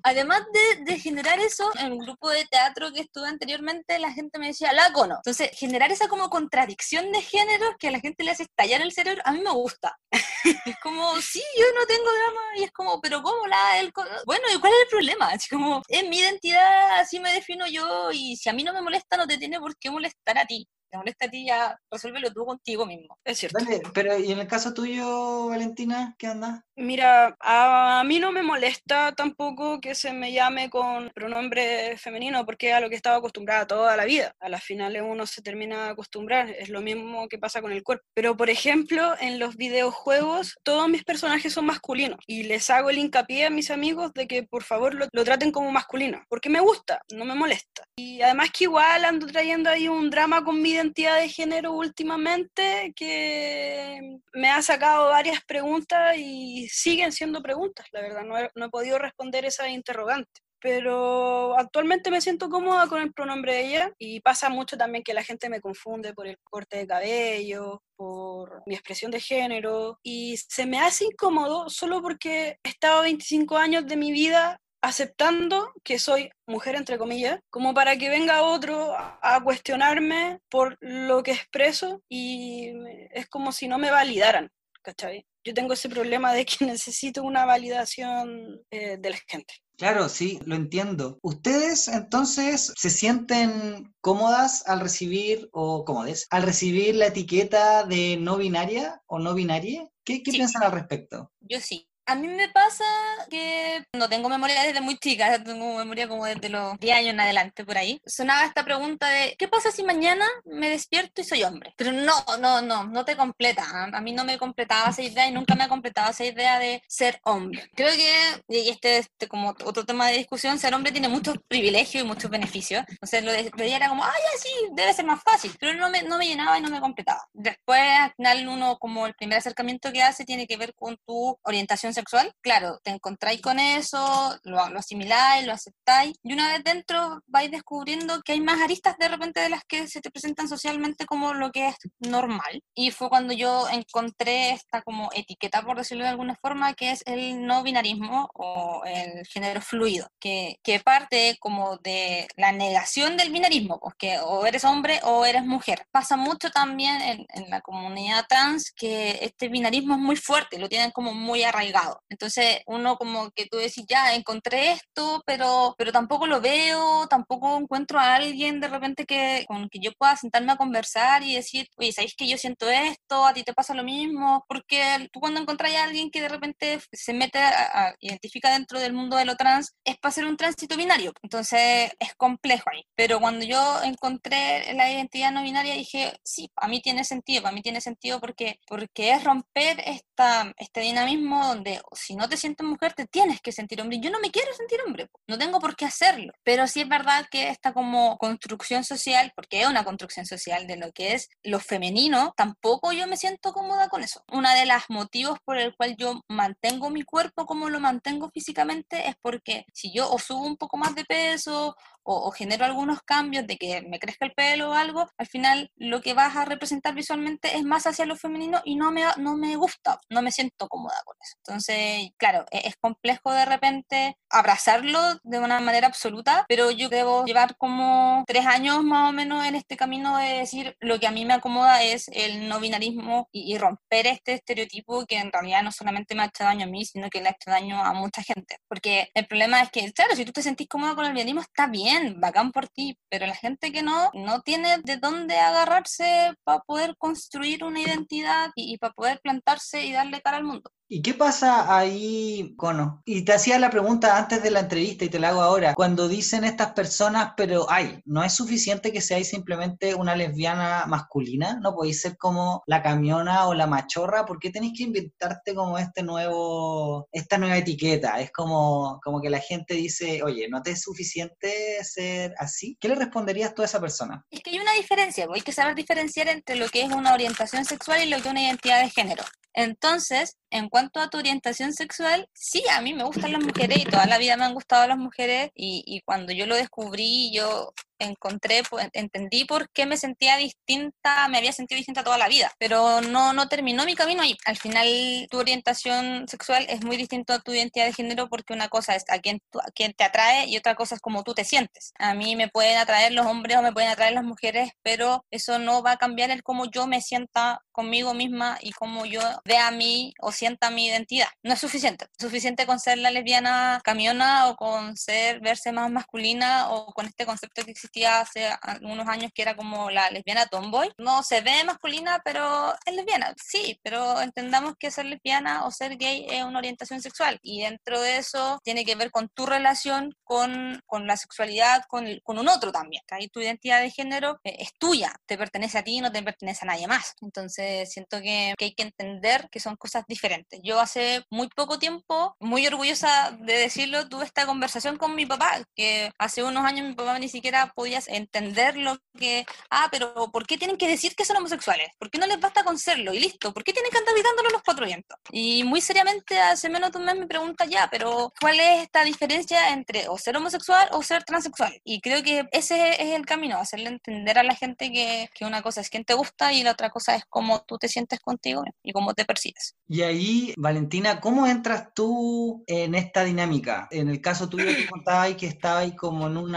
[SPEAKER 1] además de, generar eso, en un grupo de teatro que estuve anteriormente, la gente me decía la cono. Entonces, generar esa como contradicción de géneros que a la gente le hace estallar el cerebro, a mí me gusta. es como, sí, yo no tengo drama, y es como, pero ¿cómo la cono? Bueno, ¿y cuál es el problema? Así como, es mi identidad, así me defino yo, y si a mí no me molesta, no te tiene por qué molestar a ti. Te molesta a ti, ya resuélvelo tú contigo mismo.
[SPEAKER 2] Es cierto.
[SPEAKER 3] Vale, pero ¿y en el caso tuyo, Valentina, qué onda?
[SPEAKER 2] Mira, a mí no me molesta tampoco que se me llame con pronombre femenino, porque es a lo que he estado acostumbrada toda la vida. A las finales uno se termina de acostumbrar, es lo mismo que pasa con el cuerpo. Pero, por ejemplo, en los videojuegos, todos mis personajes son masculinos y les hago el hincapié a mis amigos de que por favor lo, lo traten como masculino, porque me gusta, no me molesta. Y además que igual ando trayendo ahí un drama con mi identidad de género últimamente que me ha sacado varias preguntas y siguen siendo preguntas, la verdad, no he, no he podido responder esa interrogante. Pero actualmente me siento cómoda con el pronombre ella y pasa mucho también que la gente me confunde por el corte de cabello, por mi expresión de género y se me hace incómodo solo porque he estado 25 años de mi vida aceptando que soy mujer, entre comillas, como para que venga otro a cuestionarme por lo que expreso y es como si no me validaran, ¿cachai? Yo tengo ese problema de que necesito una validación eh, de la gente.
[SPEAKER 3] Claro, sí, lo entiendo. ¿Ustedes entonces se sienten cómodas al recibir, o cómodes, al recibir la etiqueta de no binaria o no binaria? ¿Qué, qué
[SPEAKER 1] Sí.
[SPEAKER 3] piensan al respecto?
[SPEAKER 1] Yo sí. A mí me pasa que no tengo memoria desde muy chica, tengo memoria como desde los 10 años en adelante por ahí. Sonaba esta pregunta de, ¿qué pasa si mañana me despierto y soy hombre? Pero no, no, no, no te completa. A mí no me completaba esa idea y nunca me ha completado esa idea de ser hombre. Creo que, y este, este como otro tema de discusión, ser hombre tiene muchos privilegios y muchos beneficios. Entonces lo ella era como, ah, ya sí, debe ser más fácil. Pero no me, no me llenaba y no me completaba. Después, al final, uno como el primer acercamiento que hace tiene que ver con tu orientación sexual. Claro, te encontráis con eso, lo, lo asimiláis, lo aceptáis. Y una vez dentro vais descubriendo que hay más aristas de repente de las que se te presentan socialmente como lo que es normal. Y fue cuando yo encontré esta como etiqueta, por decirlo de alguna forma, que es el no binarismo o el género fluido, que, que parte como de la negación del binarismo, pues que o eres hombre o eres mujer. Pasa mucho también en, en la comunidad trans que este binarismo es muy fuerte, lo tienen como muy arraigado. Entonces, uno como que tú decís, ya, encontré esto, pero, pero tampoco lo veo, tampoco encuentro a alguien de repente que, con que yo pueda sentarme a conversar y decir, oye, ¿sabéis que yo siento esto? ¿A ti te pasa lo mismo? Porque tú cuando encontrás a alguien que de repente se mete, a, identifica dentro del mundo de lo trans, es para hacer un tránsito binario. Entonces, es complejo ahí. Pero cuando yo encontré la identidad no binaria, dije, sí, a mí tiene sentido, para mí tiene sentido porque, porque es romper esta, este dinamismo donde si no te sientes mujer, te tienes que sentir hombre. Yo no me quiero sentir hombre, no tengo por qué hacerlo. Pero sí es verdad que esta como construcción social, porque es una construcción social de lo que es lo femenino, tampoco yo me siento cómoda con eso. Una de las motivos por el cual yo mantengo mi cuerpo como lo mantengo físicamente es porque si yo o subo un poco más de peso o, genero algunos cambios de que me crezca el pelo o algo, al final lo que vas a representar visualmente es más hacia lo femenino y no me, no me gusta, no me siento cómoda con eso. Entonces, claro, es, es complejo de repente abrazarlo de una manera absoluta, pero yo debo llevar como tres años más o menos en este camino de decir lo que a mí me acomoda es el no binarismo y, romper este estereotipo que en realidad no solamente me ha hecho daño a mí, sino que le ha hecho daño a mucha gente. Porque el problema es que, claro, si tú te sentís cómodo con el binarismo, está bien bacán por ti, pero la gente que no, no tiene de dónde agarrarse para poder construir una identidad y para poder plantarse y darle cara al mundo.
[SPEAKER 3] ¿Y qué pasa ahí, Cono? Y te hacía la pregunta antes de la entrevista y te la hago ahora. Cuando dicen estas personas, pero ay, ¿no es suficiente que seáis simplemente una lesbiana masculina? ¿No podéis ser como la camiona o la machorra? ¿Por qué tenéis que inventarte como este nuevo, esta nueva etiqueta? Es como, como que la gente dice, oye, ¿no te es suficiente ser así? ¿Qué le responderías tú a esa persona?
[SPEAKER 1] Es que hay una diferencia, hay que saber diferenciar entre lo que es una orientación sexual y lo que es una identidad de género. Entonces, en cuanto a tu orientación sexual, sí, a mí me gustan las mujeres y toda la vida me han gustado las mujeres y, y cuando yo lo descubrí, yo encontré, entendí por qué me sentía distinta, me había sentido distinta toda la vida, pero no, no terminó mi camino y al final tu orientación sexual es muy distinto a tu identidad de género porque una cosa es a quién, a quién te atrae y otra cosa es cómo tú te sientes. A mí me pueden atraer los hombres o me pueden atraer las mujeres, pero eso no va a cambiar el cómo yo me sienta conmigo misma y cómo yo vea a mí o sienta mi identidad. No es suficiente. Suficiente con ser la lesbiana camiona o con ser verse más masculina o con este concepto que existe hace unos años que era como la lesbiana tomboy. No se ve masculina, pero es lesbiana. Sí, pero entendamos que ser lesbiana o ser gay es una orientación sexual y dentro de eso tiene que ver con tu relación con, con la sexualidad, con, con, un otro también. Ahí tu identidad de género eh, es tuya, te pertenece a ti, no te pertenece a nadie más. Entonces siento que, que hay que entender que son cosas diferentes. Yo hace muy poco tiempo, muy orgullosa de decirlo, tuve esta conversación con mi papá, que hace unos años mi papá ni siquiera podías entender lo que, ah, pero ¿por qué tienen que decir que son homosexuales? ¿Por qué no les basta con serlo? Y listo, ¿por qué tienen que andar gritándolo los cuatro vientos? Y muy seriamente hace menos de un mes me pregunta ya, pero ¿cuál es esta diferencia entre o ser homosexual o ser transexual? Y creo que ese es el camino, hacerle entender a la gente que, que una cosa es quién te gusta y la otra cosa es cómo tú te sientes contigo y cómo te percibes.
[SPEAKER 3] Y ahí, Valentina, ¿cómo entras tú en esta dinámica? En el caso tuyo que contabas que estabas como en un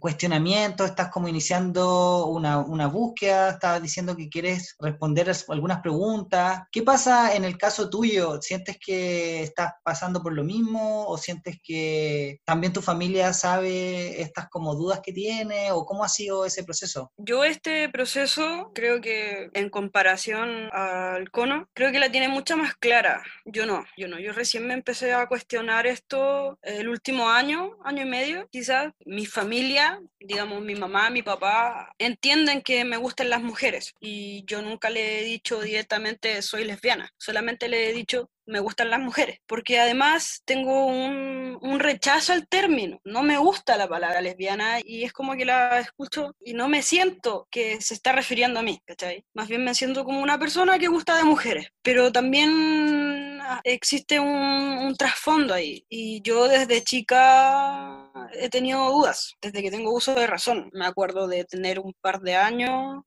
[SPEAKER 3] cuestionamiento estás como iniciando una, una búsqueda, estás diciendo que quieres responder algunas preguntas. ¿Qué pasa en el caso tuyo? ¿Sientes que estás pasando por lo mismo o sientes que también tu familia sabe estas como dudas que tiene o cómo ha sido ese proceso?
[SPEAKER 2] Yo este proceso creo que en comparación al cono, creo que la tiene mucha más clara. Yo no, yo no. Yo recién me empecé a cuestionar esto el último año, año y medio, quizás. Mi familia, digamos, mi mamá, mi papá, entienden que me gustan las mujeres. Y yo nunca le he dicho directamente soy lesbiana, solamente le he dicho me gustan las mujeres, porque además tengo un, un, rechazo al término, no me gusta la palabra lesbiana y es como que la escucho y no me siento que se está refiriendo a mí, ¿cachai? Más bien me siento como una persona que gusta de mujeres, pero también existe un, un trasfondo ahí. Y yo desde chica he tenido dudas, desde que tengo uso de razón, me acuerdo de tener un par de años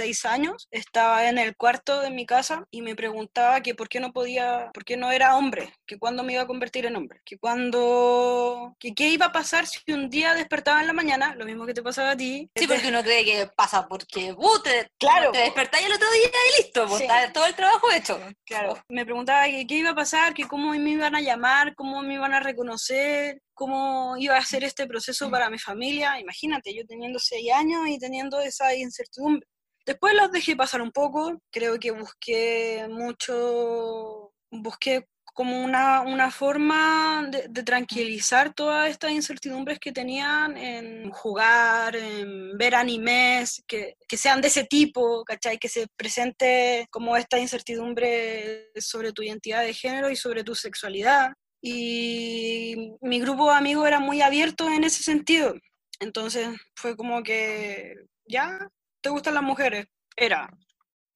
[SPEAKER 2] seis años, estaba en el cuarto de mi casa y me preguntaba que por qué no podía, por qué no era hombre, que cuándo me iba a convertir en hombre, que cuándo, que qué iba a pasar si un día despertaba en la mañana, lo mismo que te pasaba a ti.
[SPEAKER 1] Sí, porque uno cree que pasa porque uh, te,
[SPEAKER 2] Claro.
[SPEAKER 1] te despertáis el otro día y listo, pues,
[SPEAKER 2] Sí.
[SPEAKER 1] está todo el trabajo hecho.
[SPEAKER 2] Claro, me preguntaba que qué iba a pasar, que cómo me iban a llamar, cómo me iban a reconocer, cómo iba a ser este proceso para mi familia. Imagínate, yo teniendo seis años y teniendo esa incertidumbre. Después los dejé pasar un poco, creo que busqué mucho, busqué como una, una forma de, de tranquilizar todas estas incertidumbres que tenían en jugar, en ver animes, que, que sean de ese tipo, ¿cachai? Que se presente como esta incertidumbre sobre tu identidad de género y sobre tu sexualidad. Y mi grupo de amigos era muy abierto en ese sentido. Entonces fue como que, ya, ¿te gustan las mujeres? Era,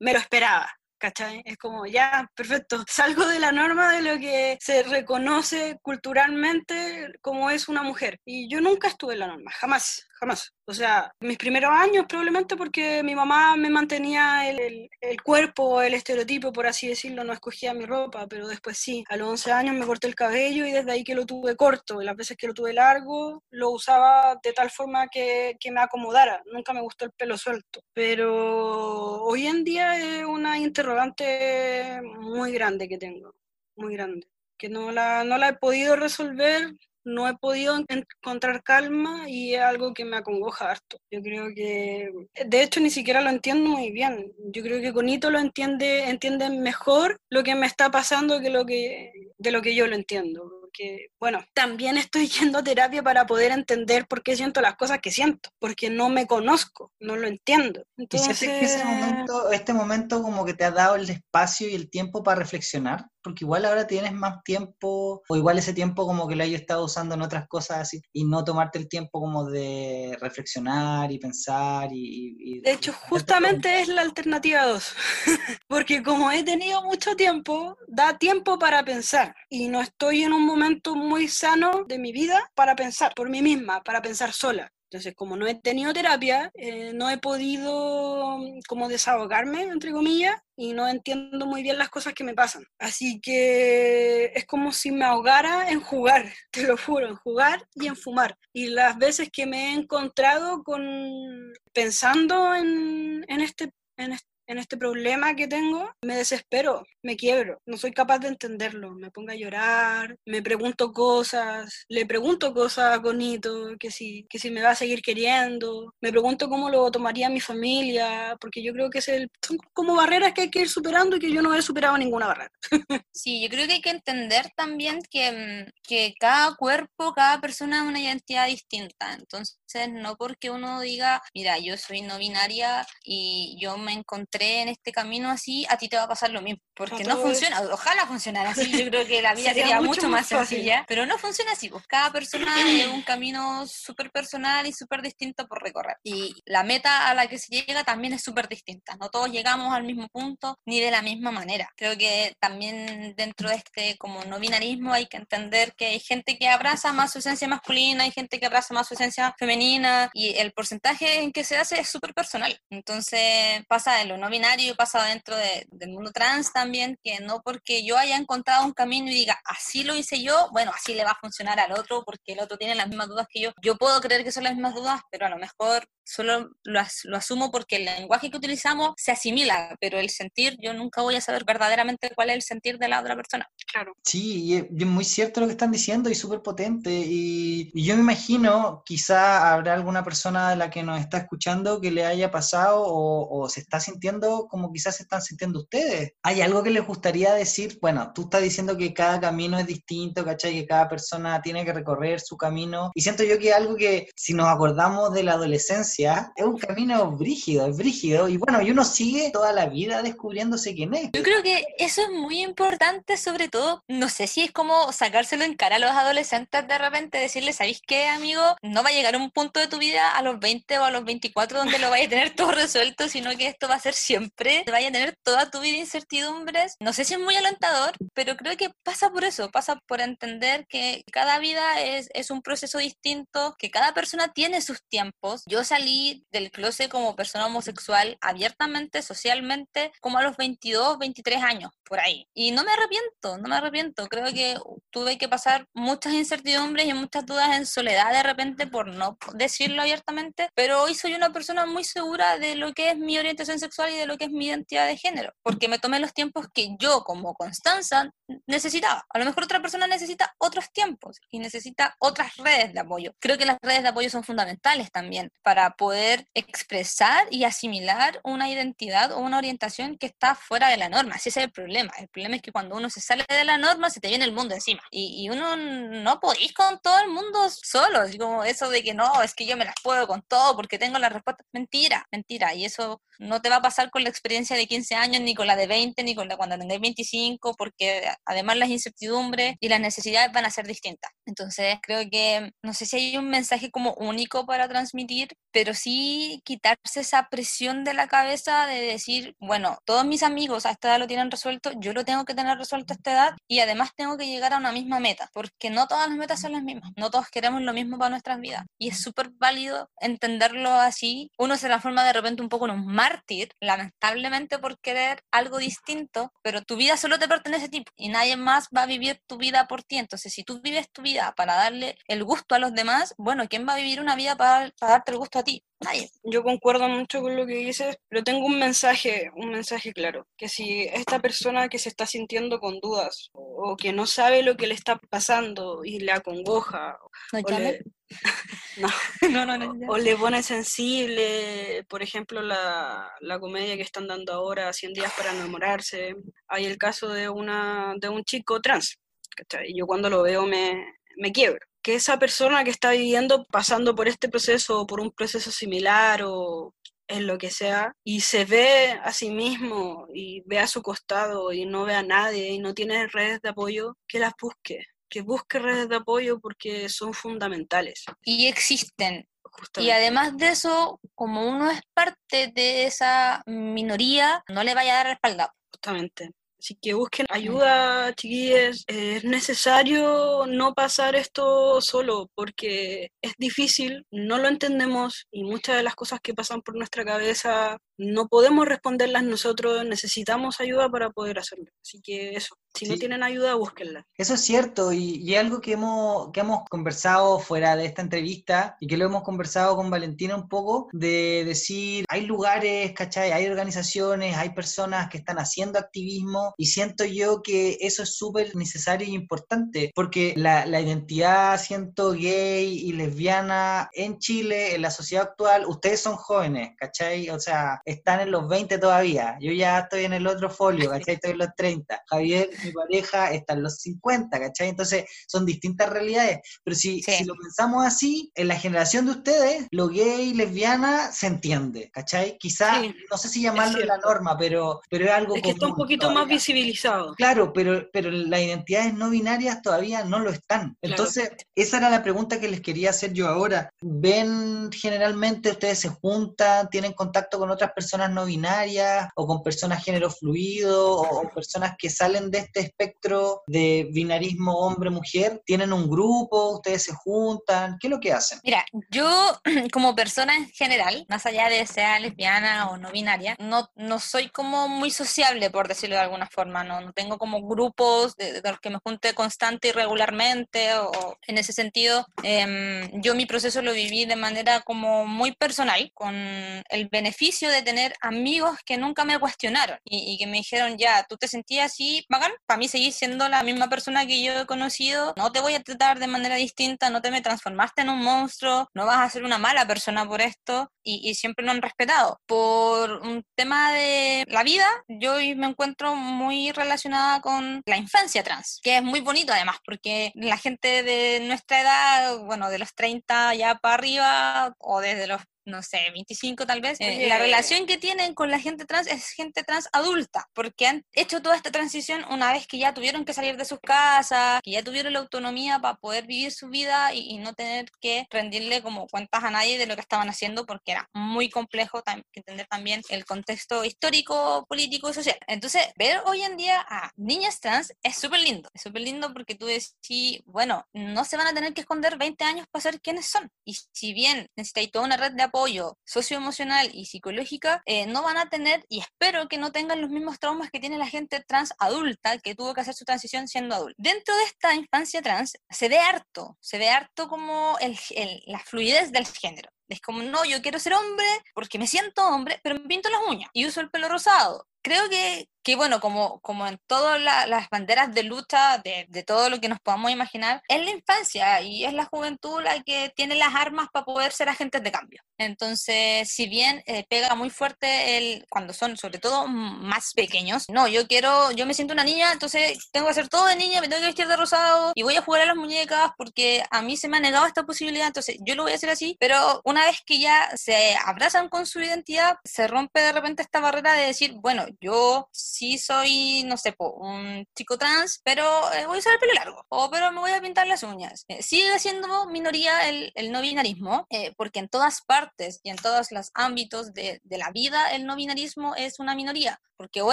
[SPEAKER 2] me lo esperaba. ¿Cachai? Es como, ya, perfecto, salgo de la norma de lo que se reconoce culturalmente como es una mujer. Y yo nunca estuve en la norma, jamás, jamás. O sea, mis primeros años probablemente porque mi mamá me mantenía el, el, el cuerpo, el estereotipo, por así decirlo, no escogía mi ropa, pero después sí, a los 11 años me corté el cabello y desde ahí que lo tuve corto, y las veces que lo tuve largo, lo usaba de tal forma que, que me acomodara, nunca me gustó el pelo suelto. Pero hoy en día es una interrogante muy grande que tengo, muy grande, que no la, no la he podido resolver no he podido encontrar calma y es algo que me acongoja harto. Yo creo que, de hecho, ni siquiera lo entiendo muy bien. Yo creo que Conito lo entiende, entiende mejor lo que me está pasando que lo que, de lo que yo lo entiendo. Porque, bueno, también estoy yendo a terapia para poder entender por qué siento las cosas que siento, porque no me conozco, no lo entiendo.
[SPEAKER 3] Entonces... ¿Y que ese momento, este momento como que te ha dado el espacio y el tiempo para reflexionar? Porque igual ahora tienes más tiempo, o igual ese tiempo como que lo hayas estado usando en otras cosas así, y no tomarte el tiempo como de reflexionar y pensar y... y
[SPEAKER 2] de hecho, justamente es la alternativa 2, porque como he tenido mucho tiempo, da tiempo para pensar, y no estoy en un momento muy sano de mi vida para pensar por mí misma, para pensar sola. Entonces, como no he tenido terapia, eh, no he podido como desahogarme, entre comillas, y no entiendo muy bien las cosas que me pasan. Así que es como si me ahogara en jugar, te lo juro, en jugar y en fumar. Y las veces que me he encontrado con pensando en, en este, en este en este problema que tengo, me desespero, me quiebro, no soy capaz de entenderlo, me pongo a llorar, me pregunto cosas, le pregunto cosas a Conito, que si, que si me va a seguir queriendo, me pregunto cómo lo tomaría mi familia, porque yo creo que es el, son como barreras que hay que ir superando y que yo no he superado ninguna barrera.
[SPEAKER 1] Sí, yo creo que hay que entender también que, que cada cuerpo, cada persona es una identidad distinta, entonces no porque uno diga, mira, yo soy no binaria y yo me encontré en este camino así, a ti te va a pasar lo mismo, porque no funciona, ojalá funcionara así, yo creo que la vida sería, sería mucho, mucho, más sencilla, fácil. pero no funciona así, pues cada persona es un camino súper personal y súper distinto por recorrer, y la meta a la que se llega también es súper distinta, no todos llegamos al mismo punto ni de la misma manera, creo que también dentro de este como no binarismo hay que entender que hay gente que abraza más su esencia masculina, hay gente que abraza más su esencia femenina, y el porcentaje en que se hace es súper personal, entonces pasa de lo no binario pasa dentro de, del mundo trans también, que no porque yo haya encontrado un camino y diga, así lo hice yo, bueno, así le va a funcionar al otro, porque el otro tiene las mismas dudas que yo. Yo puedo creer que son las mismas dudas, pero a lo mejor solo lo, lo asumo porque el lenguaje que utilizamos se asimila, pero el sentir, yo nunca voy a saber verdaderamente cuál es el sentir de la otra persona.
[SPEAKER 2] Claro.
[SPEAKER 3] Sí, y es, y es muy cierto lo que están diciendo y súper potente. Y, y, yo me imagino, quizá habrá alguna persona de la que nos está escuchando que le haya pasado o, o se está sintiendo como quizás se están sintiendo ustedes. ¿Hay algo que les gustaría decir? Bueno, tú estás diciendo que cada camino es distinto, ¿cachai? Que cada persona tiene que recorrer su camino. Y siento yo que algo que, si nos acordamos de la adolescencia, es un camino brígido, es brígido. Y bueno, y uno sigue toda la vida descubriéndose quién es.
[SPEAKER 1] Yo creo que eso es muy importante, sobre todo, no sé si es como sacárselo en cara a los adolescentes de repente, decirles, ¿sabéis qué, amigo? No va a llegar un punto de tu vida a los 20 o a los 24 donde lo vais a tener todo resuelto, sino que esto va a ser siempre vaya a tener toda tu vida incertidumbres. No sé si es muy alentador, pero creo que pasa por eso, pasa por entender que cada vida es, es un proceso distinto, que cada persona tiene sus tiempos. Yo salí del closet como persona homosexual abiertamente, socialmente, como a los 22, 23 años, por ahí. Y no me arrepiento, no me arrepiento. Creo que tuve que pasar muchas incertidumbres y muchas dudas en soledad de repente por no decirlo abiertamente, pero hoy soy una persona muy segura de lo que es mi orientación sexual y de lo que es mi identidad de género, porque me tomé los tiempos que yo como Constanza necesitaba. A lo mejor otra persona necesita otros tiempos y necesita otras redes de apoyo. Creo que las redes de apoyo son fundamentales también para poder expresar y asimilar una identidad o una orientación que está fuera de la norma. Ese es el problema. El problema es que cuando uno se sale de la norma se te viene el mundo encima y, y uno no podéis con todo el mundo solo. Así como eso de que no, es que yo me las puedo con todo porque tengo la respuesta. Mentira, mentira. Y eso no te va a pasar con la experiencia de 15 años, ni con la de 20, ni con la cuando tengáis 25, porque además las incertidumbres y las necesidades van a ser distintas. Entonces, creo que no sé si hay un mensaje como único para transmitir, pero sí quitarse esa presión de la cabeza de decir, bueno, todos mis amigos a esta edad lo tienen resuelto, yo lo tengo que tener resuelto a esta edad y además tengo que llegar a una misma meta, porque no todas las metas son las mismas, no todos queremos lo mismo para nuestras vidas y es súper válido entenderlo así. Uno se transforma de repente un poco en un mártir, lamentablemente por querer algo distinto, pero tu vida solo te pertenece a ti y nadie más va a vivir tu vida por ti. Entonces, si tú vives tu vida para darle el gusto a los demás, bueno, ¿quién va a vivir una vida para, para darte el gusto a ti? Nadie.
[SPEAKER 2] Yo concuerdo mucho con lo que dices, pero tengo un mensaje, un mensaje claro, que si esta persona que se está sintiendo con dudas o que no sabe lo que le está pasando y le acongoja
[SPEAKER 1] ¿No
[SPEAKER 2] o le, no,
[SPEAKER 1] no, no, no, ya.
[SPEAKER 2] o le pone sensible, por ejemplo, la, la comedia que están dando ahora, 100 días para enamorarse, hay el caso de, una, de un chico trans, ¿cachai? Y yo cuando lo veo me, me quiebro. Que esa persona que está viviendo, pasando por este proceso o por un proceso similar o en lo que sea, y se ve a sí mismo y ve a su costado y no ve a nadie y no tiene redes de apoyo, que las busque, que busque redes de apoyo porque son fundamentales.
[SPEAKER 1] Y existen. Y además de eso, como uno es parte de esa minoría, no le vaya a dar respaldo.
[SPEAKER 2] Justamente. Así que busquen ayuda, chiquillos. Es necesario no pasar esto solo porque es difícil, no lo entendemos y muchas de las cosas que pasan por nuestra cabeza no podemos responderlas nosotros, necesitamos ayuda para poder hacerlo. Así que eso, si no
[SPEAKER 3] Sí.
[SPEAKER 2] tienen ayuda, búsquenla.
[SPEAKER 3] Eso es cierto y, y algo que hemos, que hemos conversado fuera de esta entrevista y que lo hemos conversado con Valentina un poco, de decir, hay lugares, ¿cachai? Hay organizaciones, hay personas que están haciendo activismo y siento yo que eso es súper necesario y importante porque la, la identidad, siento, gay y lesbiana en Chile, en la sociedad actual, ustedes son jóvenes, ¿cachai? O sea, están en los 20 todavía, yo ya estoy en el otro folio, ¿cachai? Estoy en los 30, Javier, mi pareja, está en los 50, ¿cachai? Entonces son distintas realidades, pero si,
[SPEAKER 1] Sí.
[SPEAKER 3] si lo pensamos así, en la generación de ustedes, lo gay, lesbiana, se entiende, ¿cachai? Quizá,
[SPEAKER 2] Sí,
[SPEAKER 3] no sé si llamarlo la norma, pero, pero es algo
[SPEAKER 2] Es que está un
[SPEAKER 3] común
[SPEAKER 2] poquito más
[SPEAKER 3] todavía.
[SPEAKER 2] visibilizado.
[SPEAKER 3] Claro, pero, pero las identidades no binarias todavía no lo están.
[SPEAKER 2] Claro.
[SPEAKER 3] Entonces, esa era la pregunta que les quería hacer yo ahora. ¿Ven generalmente ustedes se juntan, tienen contacto con otras personas no binarias o con personas género fluido o, o personas que salen de este espectro de binarismo hombre-mujer? ¿Tienen un grupo? ¿Ustedes se juntan? ¿Qué es lo que hacen?
[SPEAKER 1] Mira, yo como persona en general, más allá de sea lesbiana o no binaria, no, no soy como muy sociable, por decirlo de alguna forma, no, no tengo como grupos de, de los que me junte constante y regularmente, o, o en ese sentido, em, yo mi proceso lo viví de manera como muy personal, con el beneficio de tener amigos que nunca me cuestionaron y, y que me dijeron, ya, tú te sentías así, bacán, para mí seguís siendo la misma persona que yo he conocido, no te voy a tratar de manera distinta, no te me transformaste en un monstruo, no vas a ser una mala persona por esto, y, y siempre lo han respetado. Por un tema de la vida, yo me encuentro muy relacionada con la infancia trans, que es muy bonito además, porque la gente de nuestra edad, bueno, de los 30 ya para arriba, o desde los no sé, 25 tal vez, eh, la relación que tienen con la gente trans es gente trans adulta, porque han hecho toda esta transición una vez que ya tuvieron que salir de sus casas, que ya tuvieron la autonomía para poder vivir su vida y, y no tener que rendirle como cuentas a nadie de lo que estaban haciendo, porque era muy complejo tam- entender también el contexto histórico, político y social. Entonces, ver hoy en día a niñas trans es súper lindo, es súper lindo porque tú decís, bueno, no se van a tener que esconder 20 años para saber quiénes son. Y si bien necesitáis toda una red de apoyo socioemocional y psicológica, eh, no van a tener, y espero que no tengan los mismos traumas que tiene la gente trans adulta que tuvo que hacer su transición siendo adulta. Dentro de esta infancia trans se ve harto, se ve harto como el, el- la fluidez del género. Es como, no, yo quiero ser hombre porque me siento hombre, pero me pinto las uñas y uso el pelo rosado. Creo que, que bueno, como, como en todas la- las banderas de lucha, de, de todo lo que nos podamos imaginar, es la infancia y es la juventud la que tiene las armas para poder ser agentes de cambio. Entonces, si bien eh, pega muy fuerte el, cuando son sobre todo más pequeños, no, yo quiero, yo me siento una niña, entonces tengo que hacer todo de niña, me tengo que vestir de rosado y voy a jugar a las muñecas porque a mí se me ha negado esta posibilidad, entonces yo lo voy a hacer así, pero una vez que ya se abrazan con su identidad, se rompe de repente esta barrera de decir, bueno, yo sí soy, no sé, un chico trans, pero eh, voy a usar el pelo largo, o pero me voy a pintar las uñas. Eh, sigue siendo minoría el, el no binarismo, eh, porque en todas partes y en todos los ámbitos de, de la vida el no binarismo es una minoría, porque o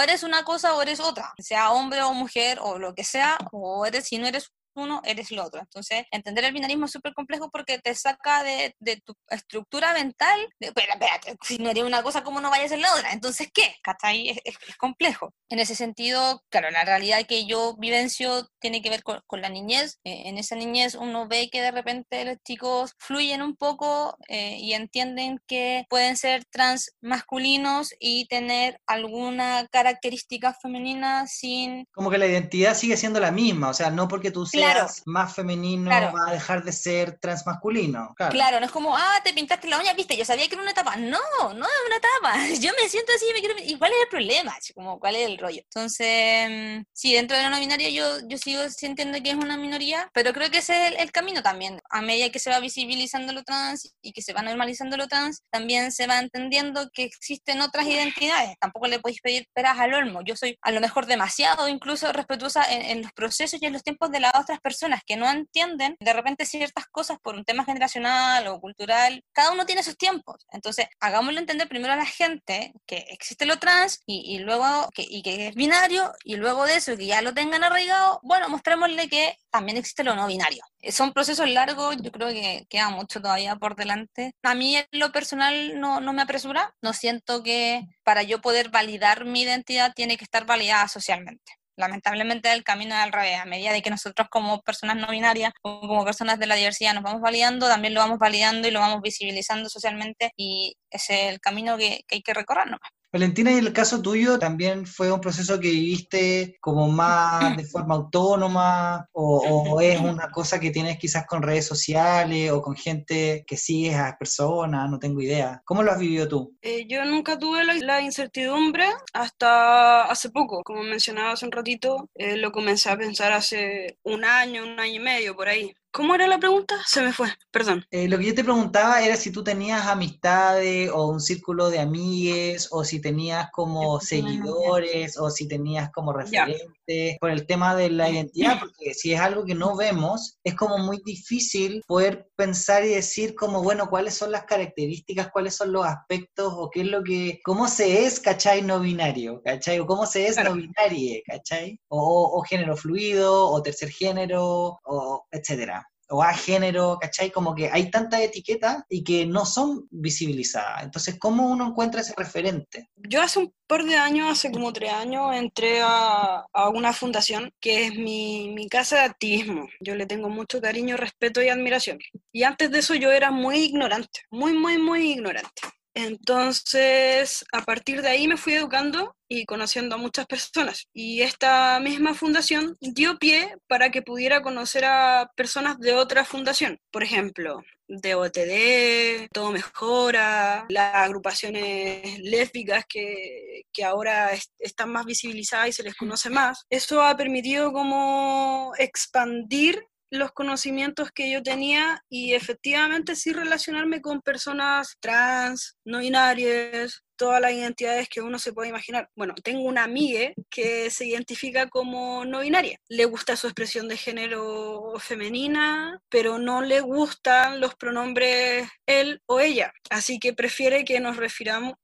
[SPEAKER 1] eres una cosa o eres otra, sea hombre o mujer o lo que sea, o eres, si no eres uno, eres lo otro. Entonces, entender el binarismo es súper complejo porque te saca de, de tu estructura mental. De, espera, espérate, si no eres una cosa, ¿cómo no vayas a ser la otra? Entonces, ¿qué? ¿Cachai? Es, es- es complejo. En ese sentido, claro, la realidad que yo vivencio tiene que ver con, con la niñez. Eh, en esa niñez uno ve que de repente los chicos fluyen un poco eh, y entienden que pueden ser trans masculinos y tener alguna característica femenina sin
[SPEAKER 3] Como que la identidad sigue siendo la misma, o sea, no porque tú seas
[SPEAKER 1] Claro.
[SPEAKER 3] más femenino
[SPEAKER 1] Claro.
[SPEAKER 3] va a dejar de ser transmasculino. Claro.
[SPEAKER 1] Claro, no es como, ah, te pintaste la uña, viste, yo sabía que era una etapa. No, no es una etapa. Yo me siento así y me quiero. ¿Y cuál es el problema? Como, ¿cuál es el rollo? Entonces, mm, sí, dentro de la no binaria yo, yo sigo sintiendo que es una minoría, pero creo que ese es el, el camino también. A medida que se va visibilizando lo trans y que se va normalizando lo trans, también se va entendiendo que existen otras identidades. Tampoco le podéis pedir peras al olmo. Yo soy a lo mejor demasiado incluso respetuosa en, en los procesos y en los tiempos de las otras personas que no entienden de repente ciertas cosas por un tema generacional o cultural. Cada uno tiene sus tiempos. Entonces, hagámoslo entender primero a la gente que existe lo trans y, y luego que, y que es binario y luego de eso que ya lo tengan arraigado, bueno, mostrémosle que también existe lo no binario. Son procesos largos, yo creo que queda mucho todavía por delante. A mí en lo personal no, no me apresura, no siento que para yo poder validar mi identidad tiene que estar validada socialmente. Lamentablemente el camino es al revés, a medida de que nosotros como personas no binarias como personas de la diversidad nos vamos validando, también lo vamos validando y lo vamos visibilizando socialmente y es el camino que, que hay que recorrer nomás.
[SPEAKER 3] Valentina, y el caso tuyo también fue un proceso que viviste como más de forma autónoma o, es una cosa que tienes quizás con redes sociales o con gente que sigues a personas, no tengo idea. ¿Cómo lo has vivido tú?
[SPEAKER 2] Eh, yo nunca tuve la, la incertidumbre hasta hace poco, como mencionaba hace un ratito, eh, lo comencé a pensar hace un año, un año y medio, por ahí. ¿Cómo era la pregunta? Se me fue, perdón.
[SPEAKER 3] Eh, lo que yo te preguntaba era si tú tenías amistades o un círculo de amigues o si tenías como seguidores o si tenías como referentes por el tema de la identidad, porque si es algo que no vemos, es como muy difícil poder pensar y decir como, bueno, cuáles son las características, cuáles son los aspectos o qué es lo que, cómo se es, ¿cachai? No binario, ¿cachai? O cómo se es
[SPEAKER 2] Claro.
[SPEAKER 3] no binarie, ¿cachai? O, o género fluido, o tercer género, o etcétera o a género, ¿cachai? Como que hay tantas etiquetas y que no son visibilizadas. Entonces, ¿cómo uno encuentra ese referente?
[SPEAKER 2] Yo hace un par de años, hace como tres años, entré a, a una fundación que es mi, mi casa de activismo. Yo le tengo mucho cariño, respeto y admiración. Y antes de eso yo era muy ignorante, muy, muy, muy ignorante. Entonces, a partir de ahí me fui educando y conociendo a muchas personas. Y esta misma fundación dio pie para que pudiera conocer a personas de otra fundación. Por ejemplo, de OTD, Todo Mejora, las agrupaciones lésbicas que, que ahora es- están más visibilizadas y se les conoce más. Eso ha permitido como expandir los conocimientos que yo tenía y efectivamente sí relacionarme con personas trans, no binarias, todas las identidades que uno se puede imaginar. Bueno, tengo una amiga que se identifica como no binaria. Le gusta su expresión de género femenina, pero no le gustan los pronombres él o ella. Así que prefiere que nos refiramos,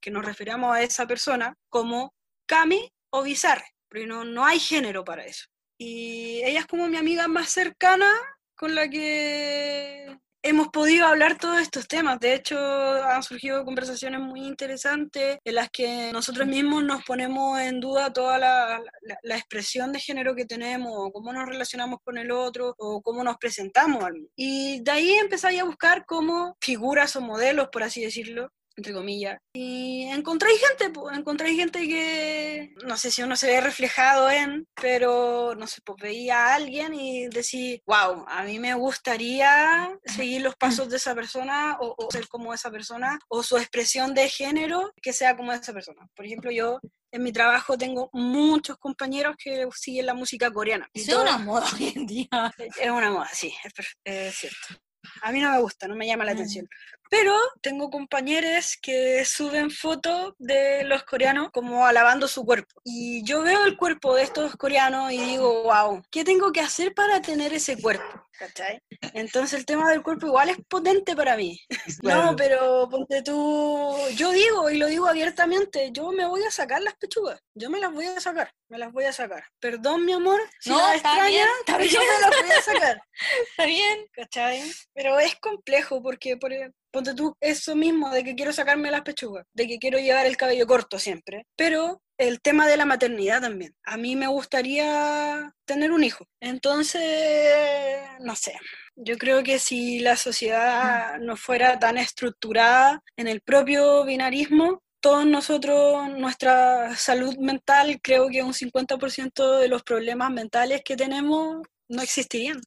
[SPEAKER 2] que nos refiramos a esa persona como Cami o Bizarre, porque no, no hay género para eso. Y ella es como mi amiga más cercana con la que hemos podido hablar todos estos temas. De hecho, han surgido conversaciones muy interesantes en las que nosotros mismos nos ponemos en duda toda la, expresión de género que tenemos, o cómo nos relacionamos con el otro, o cómo nos presentamos. Y de ahí empezáis a buscar como figuras o modelos, por así decirlo, entre comillas. Y encontráis gente, pues, encontráis gente que no sé si uno se ve reflejado en, pero no sé, pues veía a alguien y decía, wow, a mí me gustaría seguir los pasos de esa persona o, ser como esa persona, o su expresión de género que sea como esa persona. Por ejemplo, yo en mi trabajo tengo muchos compañeros que siguen la música coreana.
[SPEAKER 1] Es una moda hoy en día.
[SPEAKER 2] Es una moda, sí, es, es cierto. A mí no me gusta, no me llama la mm. atención. Pero tengo compañeros que suben fotos de los coreanos como alabando su cuerpo. Y yo veo el cuerpo de estos coreanos y digo, wow, ¿qué tengo que hacer para tener ese cuerpo? ¿Cachai? Entonces el tema del cuerpo igual es potente para mí. No, pero ponte tú, yo digo y lo digo abiertamente, yo me voy a sacar las pechugas, yo me las voy a sacar, me las voy a sacar. Perdón, mi amor, si no, está bien, está bien. yo me las voy a sacar.
[SPEAKER 1] está bien.
[SPEAKER 2] ¿Cachai? Pero es complejo porque, por, ponte tú eso mismo de que quiero sacarme las pechugas, de que quiero llevar el cabello corto siempre, pero el tema de la maternidad también. A mí me gustaría tener un hijo. Entonces, no sé. Yo creo que si la sociedad no fuera tan estructurada en el propio binarismo, todos nosotros, nuestra salud mental, creo que un 50% de los problemas mentales que tenemos no existirían.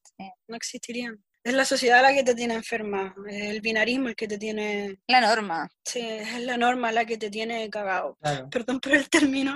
[SPEAKER 2] No existirían. Es la sociedad la que te tiene enferma, es el binarismo el que te tiene...
[SPEAKER 1] La norma.
[SPEAKER 2] Sí, es la norma la que te tiene cagado. Perdón por el término.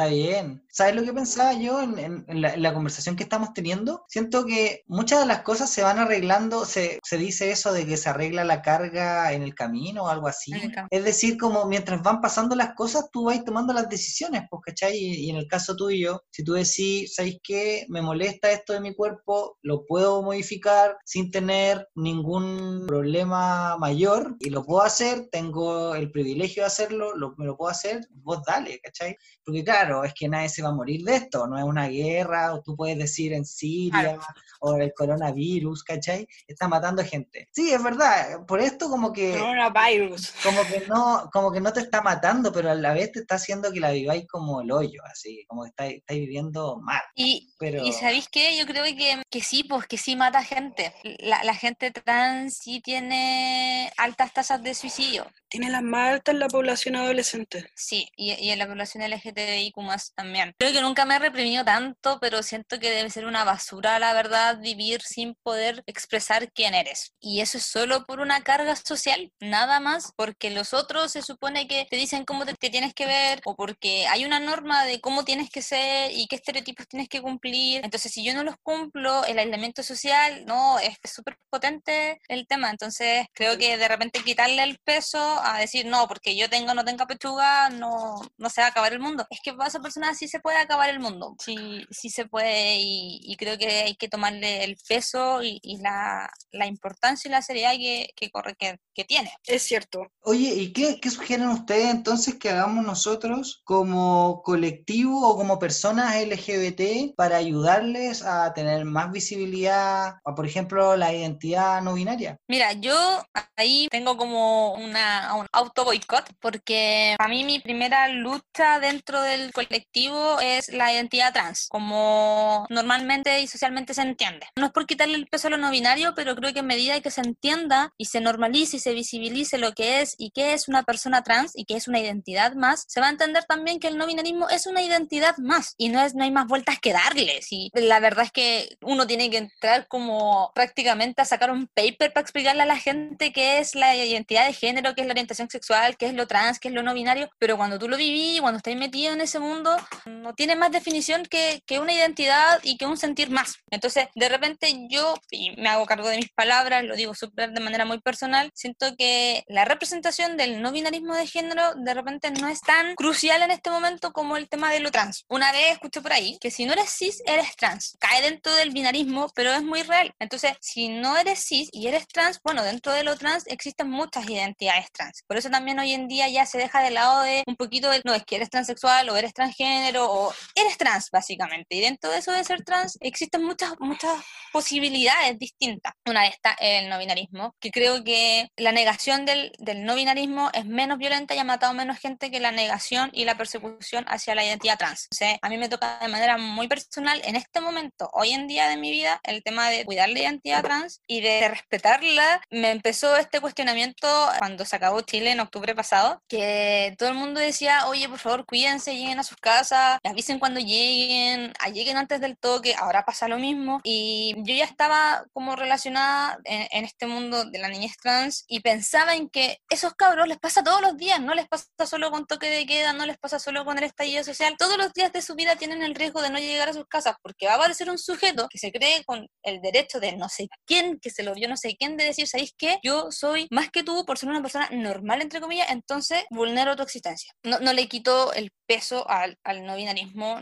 [SPEAKER 3] Está bien. ¿Sabes lo que pensaba yo en, la, conversación que estamos teniendo? Siento que muchas de las cosas se van arreglando, se, dice eso de que se arregla la carga en el camino o algo así. Es decir, como mientras van pasando las cosas, tú vas tomando las decisiones, pues, ¿cachai? Y, y en el caso tuyo, si tú decís, ¿sabes qué? Me molesta esto de mi cuerpo, lo puedo modificar sin tener ningún problema mayor y lo puedo hacer, tengo el privilegio de hacerlo, lo, me lo puedo hacer, vos dale, ¿cachai? Porque claro, es que nadie se va a morir de esto, no es una guerra, o tú puedes decir en Siria, o el coronavirus, ¿cachai? Está matando gente. Sí, es verdad, por esto como que...
[SPEAKER 2] Coronavirus.
[SPEAKER 3] Como que no, como que no te está matando, pero a la vez te está haciendo que la viváis como el hoyo, así, como que estáis, viviendo mal.
[SPEAKER 1] Y, pero... y ¿sabéis qué? Yo creo que, que sí, pues que sí mata gente. La, la gente trans sí tiene altas tasas de suicidio.
[SPEAKER 2] Tiene las más altas en la población adolescente.
[SPEAKER 1] Sí, y, y en la población LGTBIQ también. Creo que nunca me he reprimido tanto, pero siento que debe ser una basura, la verdad, vivir sin poder expresar quién eres. Y eso es solo por una carga social, nada más, porque los otros se supone que te dicen cómo te, tienes que ver o porque hay una norma de cómo tienes que ser y qué estereotipos tienes que cumplir. Entonces, si yo no los cumplo, el aislamiento social, no, es súper potente el tema. Entonces, creo que de repente quitarle el peso a decir, no, porque yo tengo no tenga pechuga, no, no se va a acabar el mundo. Es que va esa persona sí se puede acabar el mundo, sí, sí se puede y, creo que hay que tomarle el peso y, la, la, importancia y la seriedad que, que, corre, que, que, tiene.
[SPEAKER 2] Es cierto.
[SPEAKER 3] Oye, ¿y qué, qué, sugieren ustedes entonces que hagamos nosotros como colectivo o como personas LGBT para ayudarles a tener más visibilidad a, por ejemplo, la identidad no binaria?
[SPEAKER 1] Mira, yo ahí tengo como una, un auto boicot porque a mí mi primera lucha dentro del colectivo es la identidad trans, como normalmente y socialmente se entiende. No es por quitarle el peso a lo no binario, pero creo que en medida que se entienda y se normalice y se visibilice lo que es y qué es una persona trans y qué es una identidad más, se va a entender también que el no binarismo es una identidad más y no, es, no hay más vueltas que darle. Y la verdad es que uno tiene que entrar como prácticamente a sacar un paper para explicarle a la gente qué es la identidad de género, qué es la orientación sexual, qué es lo trans, qué es lo no binario, pero cuando tú lo viví, cuando estás metido en ese mundo, no tiene más definición que, que una identidad y que un sentir más. Entonces, de repente yo, y me hago cargo de mis palabras, lo digo súper de manera muy personal, siento que la representación del no binarismo de género de repente no es tan crucial en este momento como el tema de lo trans. Una vez escuché por ahí que si no eres cis, eres trans. Cae dentro del binarismo, pero es muy real. Entonces, si no eres cis y eres trans, bueno, dentro de lo trans existen muchas identidades trans. Por eso también hoy en día ya se deja de lado de un poquito de, no, es que eres transexual o eres transgénero o eres trans, básicamente. Y dentro de eso de ser trans existen muchas, muchas posibilidades distintas. Una de estas el no binarismo, que creo que la negación del, del no binarismo es menos violenta y ha matado menos gente que la negación y la persecución hacia la identidad trans. O sea, a mí me toca de manera muy personal en este momento, hoy en día de mi vida, el tema de cuidar la identidad trans y de respetarla. Me empezó este cuestionamiento cuando se acabó Chile en octubre pasado, que todo el mundo decía, oye, por favor, cuídense, lleguen a sus casas, avisen cuando lleguen, ah, lleguen antes del toque, ahora pasa lo mismo. Y yo ya estaba como relacionada en, en este mundo de la niñez trans y pensaba en que esos cabros les pasa todos los días, no les pasa solo con toque de queda, no les pasa solo con el estallido social, todos los días de su vida tienen el riesgo de no llegar a sus casas porque va a aparecer un sujeto que se cree con el derecho de no sé quién, que se lo vio no sé quién, de decir, ¿sabéis qué? Yo soy más que tú por ser una persona normal, entre comillas, entonces vulnero tu existencia. No, no le quito el peso al, al no binarismo,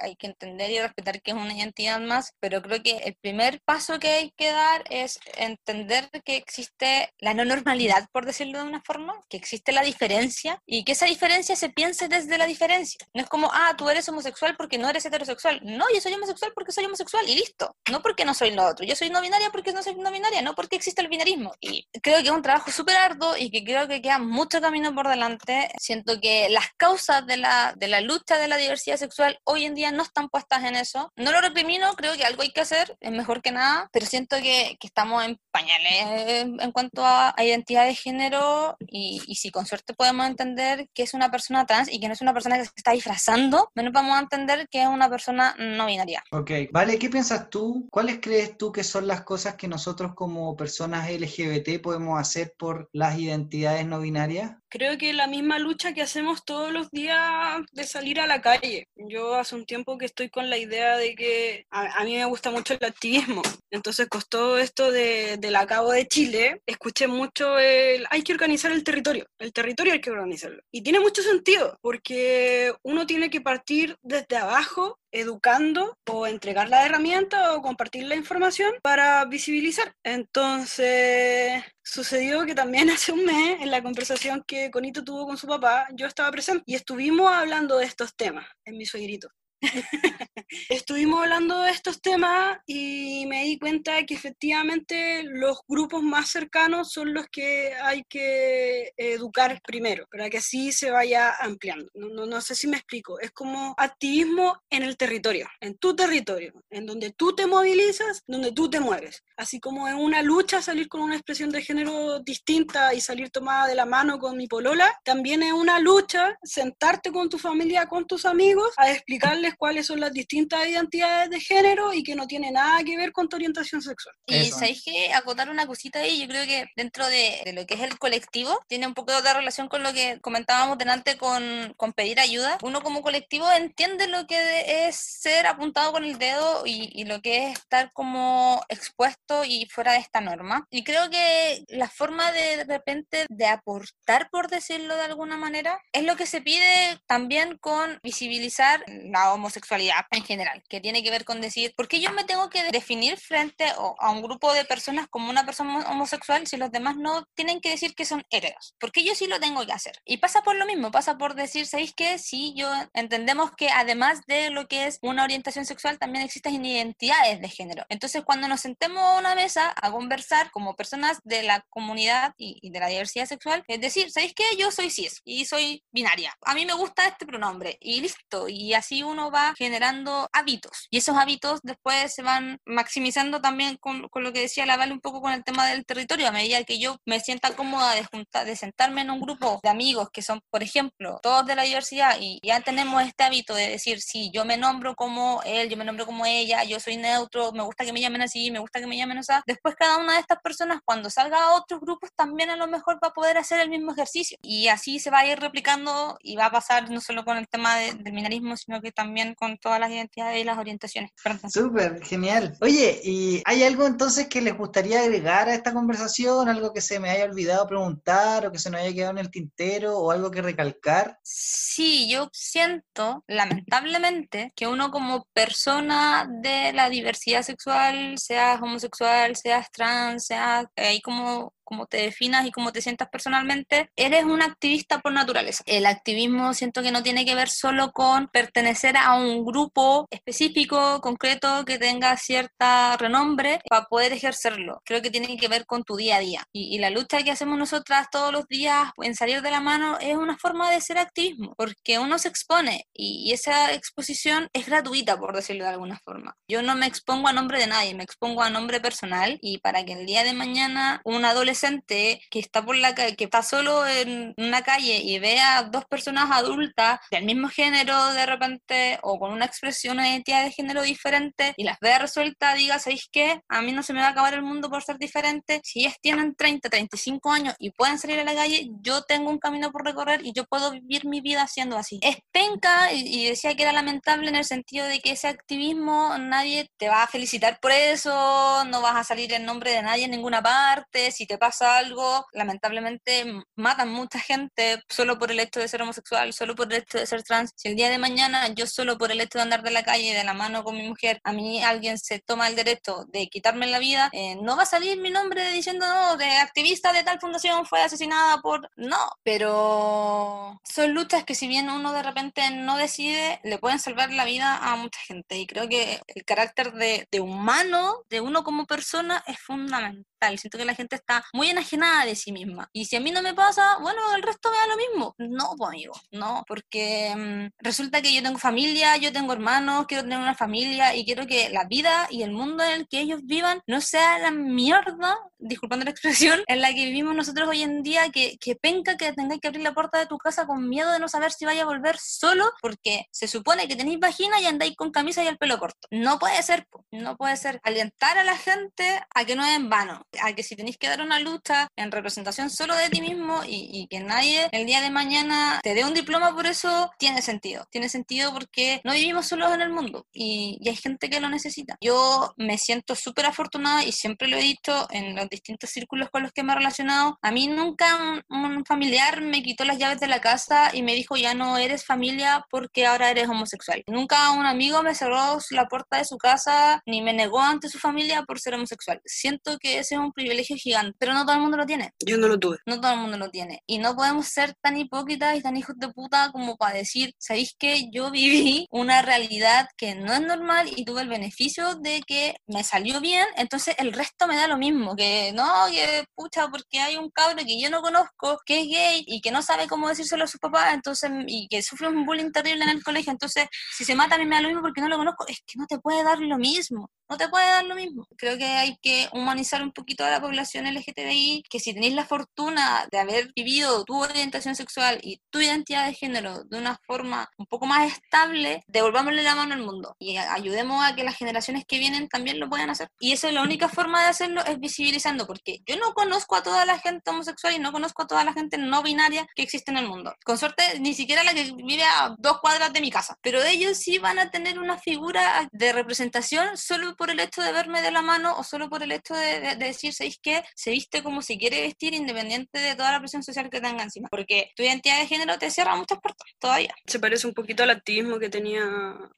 [SPEAKER 1] hay que entender y respetar que es una identidad más, pero creo que el primer paso que hay que dar es entender que existe la no normalidad, por decirlo de una forma, que existe la diferencia y que esa diferencia se piense desde la diferencia. No es como, ah, tú eres homosexual porque no eres heterosexual. No, yo soy homosexual porque soy homosexual y listo. No porque no soy lo otro. Yo soy no binaria porque no soy no binaria, no porque existe el binarismo. Y creo que es un trabajo súper arduo y que creo que queda mucho camino por delante. Siento que las causas de la de la lucha de la diversidad sexual hoy en día no están puestas en eso. No lo recrimino, creo que algo hay que hacer, es mejor que nada, pero siento que, que estamos en pañales en cuanto a, identidad de género y, y, si con suerte podemos entender que es una persona trans y que no es una persona que se está disfrazando, menos vamos a entender que es una persona no binaria.
[SPEAKER 3] Ok, vale, ¿qué piensas tú? ¿Cuáles crees tú que son las cosas que nosotros como personas LGBT podemos hacer por las identidades no binarias?
[SPEAKER 2] Creo que la misma lucha que hacemos todos los días de salir a la calle. Yo hace un tiempo que estoy con la idea de que a, mí me gusta mucho el activismo. Entonces, con todo esto de, del acabo de Chile, escuché mucho el hay que organizar el territorio. El territorio hay que organizarlo. Y tiene mucho sentido, porque uno tiene que partir desde abajo educando o entregar la herramienta o compartir la información para visibilizar. Entonces, sucedió que también hace un mes, en la conversación que Conito tuvo con su papá, yo estaba presente y estuvimos hablando de estos temas en mi suegrito. Estuvimos hablando de estos temas y me di cuenta de que efectivamente los grupos más cercanos son los que hay que educar primero, para que así se vaya ampliando. No, no, no sé si me explico. Es como activismo en el territorio, en tu territorio, en donde tú te movilizas, donde tú te mueves. Así como en una lucha salir con una expresión de género distinta y salir tomada de la mano con mi polola, también es una lucha sentarte con tu familia, con tus amigos, a explicarles cuáles son las distintas identidades de género y que no tiene nada que ver con tu orientación sexual.
[SPEAKER 1] Y sabéis que acotar una cosita ahí, yo creo que dentro de, de, lo que es el colectivo, tiene un poco de relación con lo que comentábamos delante con, con pedir ayuda. Uno como colectivo entiende lo que es ser apuntado con el dedo y, y lo que es estar como expuesto y fuera de esta norma. Y creo que la forma de, de repente de aportar, por decirlo de alguna manera, es lo que se pide también con visibilizar la homosexualidad en general, que tiene que ver con decir, ¿por qué yo me tengo que definir frente a un grupo de personas como una persona homosexual si los demás no tienen que decir que son heteros? Porque yo sí lo tengo que hacer. Y pasa por lo mismo, pasa por decir, ¿sabéis qué? Sí, yo entendemos que además de lo que es una orientación sexual, también existen identidades de género. Entonces, cuando nos sentemos a una mesa a conversar como personas de la comunidad y, y de la diversidad sexual, es decir, ¿sabéis qué? Yo soy cis y soy binaria. A mí me gusta este pronombre y listo. Y así uno va generando hábitos y esos hábitos después se van maximizando también con, con lo que decía la Vale un poco con el tema del territorio. A medida que yo me sienta cómoda de, juntar, de sentarme en un grupo de amigos que son, por ejemplo, todos de la diversidad y ya tenemos este hábito de decir, sí, yo me nombro como él, yo me nombro como ella, yo soy neutro, me gusta que me llamen así, me gusta que me llamen así. Después cada una de estas personas cuando salga a otros grupos también a lo mejor va a poder hacer el mismo ejercicio y así se va a ir replicando y va a pasar no solo con el tema del binarismo, sino que también con todas las identidades y las orientaciones.
[SPEAKER 6] Súper, genial. Oye, ¿y hay algo entonces que les gustaría agregar a esta conversación? ¿Algo que se me haya olvidado preguntar o que se nos haya quedado en el tintero o algo que recalcar?
[SPEAKER 1] Sí, yo siento, lamentablemente, que uno como persona de la diversidad sexual, seas homosexual, seas trans, sea ahí como como te definas y cómo te sientas personalmente, eres un activista por naturaleza. El activismo siento que no tiene que ver solo con pertenecer a un grupo específico, concreto, que tenga cierta renombre para poder ejercerlo. Creo que tiene que ver con tu día a día. Y, la lucha que hacemos nosotras todos los días en salir de la mano es una forma de ser activismo, porque uno se expone y, y esa exposición es gratuita, por decirlo de alguna forma. Yo no me expongo a nombre de nadie, me expongo a nombre personal y para que el día de mañana un adolescente que está por la que está solo en una calle y ve a dos personas adultas del mismo género de repente o con una expresión, una identidad de género diferente y las ve resuelta, diga, ¿sabéis qué? A mí no se me va a acabar el mundo por ser diferente. Si ellas tienen 30, 35 años y pueden salir a la calle, yo tengo un camino por recorrer y yo puedo vivir mi vida siendo así. Es penca y, y decía que era lamentable en el sentido de que ese activismo nadie te va a felicitar por eso, no vas a salir en nombre de nadie en ninguna parte, si te pasa pasa algo, lamentablemente matan mucha gente solo por el hecho de ser homosexual, solo por el hecho de ser trans. Si el día de mañana yo solo por el hecho de andar de la calle de la mano con mi mujer, a mí alguien se toma el derecho de quitarme la vida, eh, no va a salir mi nombre diciendo, no, de activista de tal fundación fue asesinada por... No, pero son luchas que si bien uno de repente no decide, le pueden salvar la vida a mucha gente. Y creo que el carácter de, de humano de uno como persona es fundamental. Siento que la gente está muy enajenada de sí misma. Y si a mí no me pasa, bueno, el resto me da lo mismo. No, pues amigo, no, porque mm, resulta que yo tengo familia, yo tengo hermanos, quiero tener una familia y quiero que la vida y el mundo en el que ellos vivan no sea la mierda, disculpando la expresión, en la que vivimos nosotros hoy en día, que, que penca que tengáis que abrir la puerta de tu casa con miedo de no saber si vaya a volver solo, porque se supone que tenéis vagina y andáis con camisa y el pelo corto. No puede ser, no puede ser. Alentar a la gente a que no es en vano a que si tenéis que dar una lucha en representación solo de ti mismo y, que nadie el día de mañana te dé un diploma por eso, tiene sentido. Tiene sentido porque no vivimos solos en el mundo y, hay gente que lo necesita. Yo me siento súper afortunada y siempre lo he dicho en los distintos círculos con los que me he relacionado. A mí nunca un, familiar me quitó las llaves de la casa y me dijo ya no eres familia porque ahora eres homosexual. Nunca un amigo me cerró la puerta de su casa ni me negó ante su familia por ser homosexual. Siento que ese un privilegio gigante, pero no todo el mundo lo tiene.
[SPEAKER 2] Yo no lo tuve.
[SPEAKER 1] No todo el mundo lo tiene. Y no podemos ser tan hipócritas y tan hijos de puta como para decir, ¿sabéis que yo viví una realidad que no es normal y tuve el beneficio de que me salió bien, entonces el resto me da lo mismo, que no, que pucha, porque hay un cabro que yo no conozco, que es gay y que no sabe cómo decírselo a sus papás, entonces, y que sufre un bullying terrible en el colegio, entonces, si se mata a mí me da lo mismo porque no lo conozco, es que no te puede dar lo mismo, no te puede dar lo mismo. Creo que hay que humanizar un poquito toda la población LGTBI, que si tenéis la fortuna de haber vivido tu orientación sexual y tu identidad de género de una forma un poco más estable, devolvámosle la mano al mundo y ayudemos a que las generaciones que vienen también lo puedan hacer. Y eso es la única forma de hacerlo, es visibilizando, porque yo no conozco a toda la gente homosexual y no conozco a toda la gente no binaria que existe en el mundo. Con suerte, ni siquiera la que vive a dos cuadras de mi casa. Pero ellos sí van a tener una figura de representación solo por el hecho de verme de la mano o solo por el hecho de, de decir ¿sabéis Se viste como se quiere vestir independiente de toda la presión social que tenga encima. Porque tu identidad de género te cierra muchas puertas todavía.
[SPEAKER 2] Se parece un poquito al activismo que tenía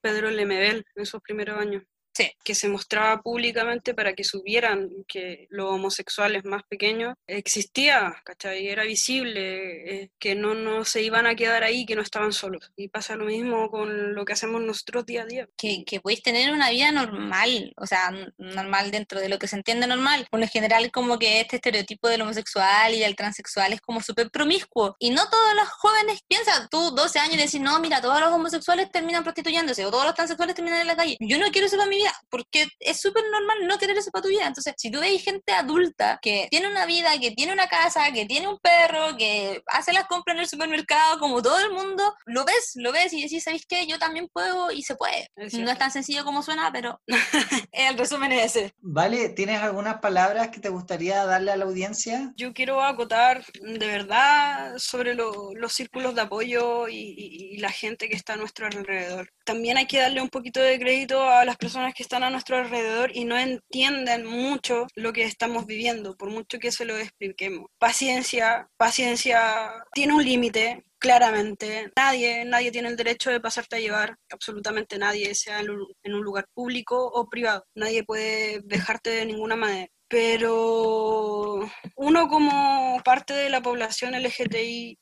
[SPEAKER 2] Pedro Lemebel en sus primeros años. Que se mostraba públicamente para que supieran que los homosexuales más pequeños existía, ¿cachai? Era visible, eh, que no, no se iban a quedar ahí, que no estaban solos. Y pasa lo mismo con lo que hacemos nosotros día a día.
[SPEAKER 1] que, que podéis tener una vida normal, o sea, normal dentro de lo que se entiende normal. Por lo general, como que este estereotipo del homosexual y del transexual es como súper promiscuo. Y no todos los jóvenes piensan, tú 12 años y decís, no, mira, todos los homosexuales terminan prostituyéndose o todos los transexuales terminan en la calle. Yo no quiero eso para mi vida, porque es súper normal no querer eso para tu vida. Entonces, si tú veis gente adulta que tiene una vida, que tiene una casa, que tiene un perro, que hace las compras en el supermercado, como todo el mundo, lo ves, lo ves y decís, ¿sabéis qué? Yo también puedo y se puede.
[SPEAKER 2] Es
[SPEAKER 1] no es tan sencillo como suena, pero el resumen es ese.
[SPEAKER 6] Vale, ¿tienes algunas palabras que te gustaría darle a la audiencia?
[SPEAKER 2] Yo quiero acotar de verdad sobre lo- los círculos de apoyo y, y- y la gente que está a nuestro alrededor. También hay que darle un poquito de crédito a las personas que están a nuestro alrededor y no entienden mucho lo que estamos viviendo, por mucho que se lo expliquemos. Paciencia, paciencia, tiene un límite. Claramente, nadie, nadie tiene el derecho de pasarte a llevar, absolutamente nadie, sea en un- en un lugar público o privado. Nadie puede dejarte de ninguna manera pero uno como parte de la población LGTBIQ+,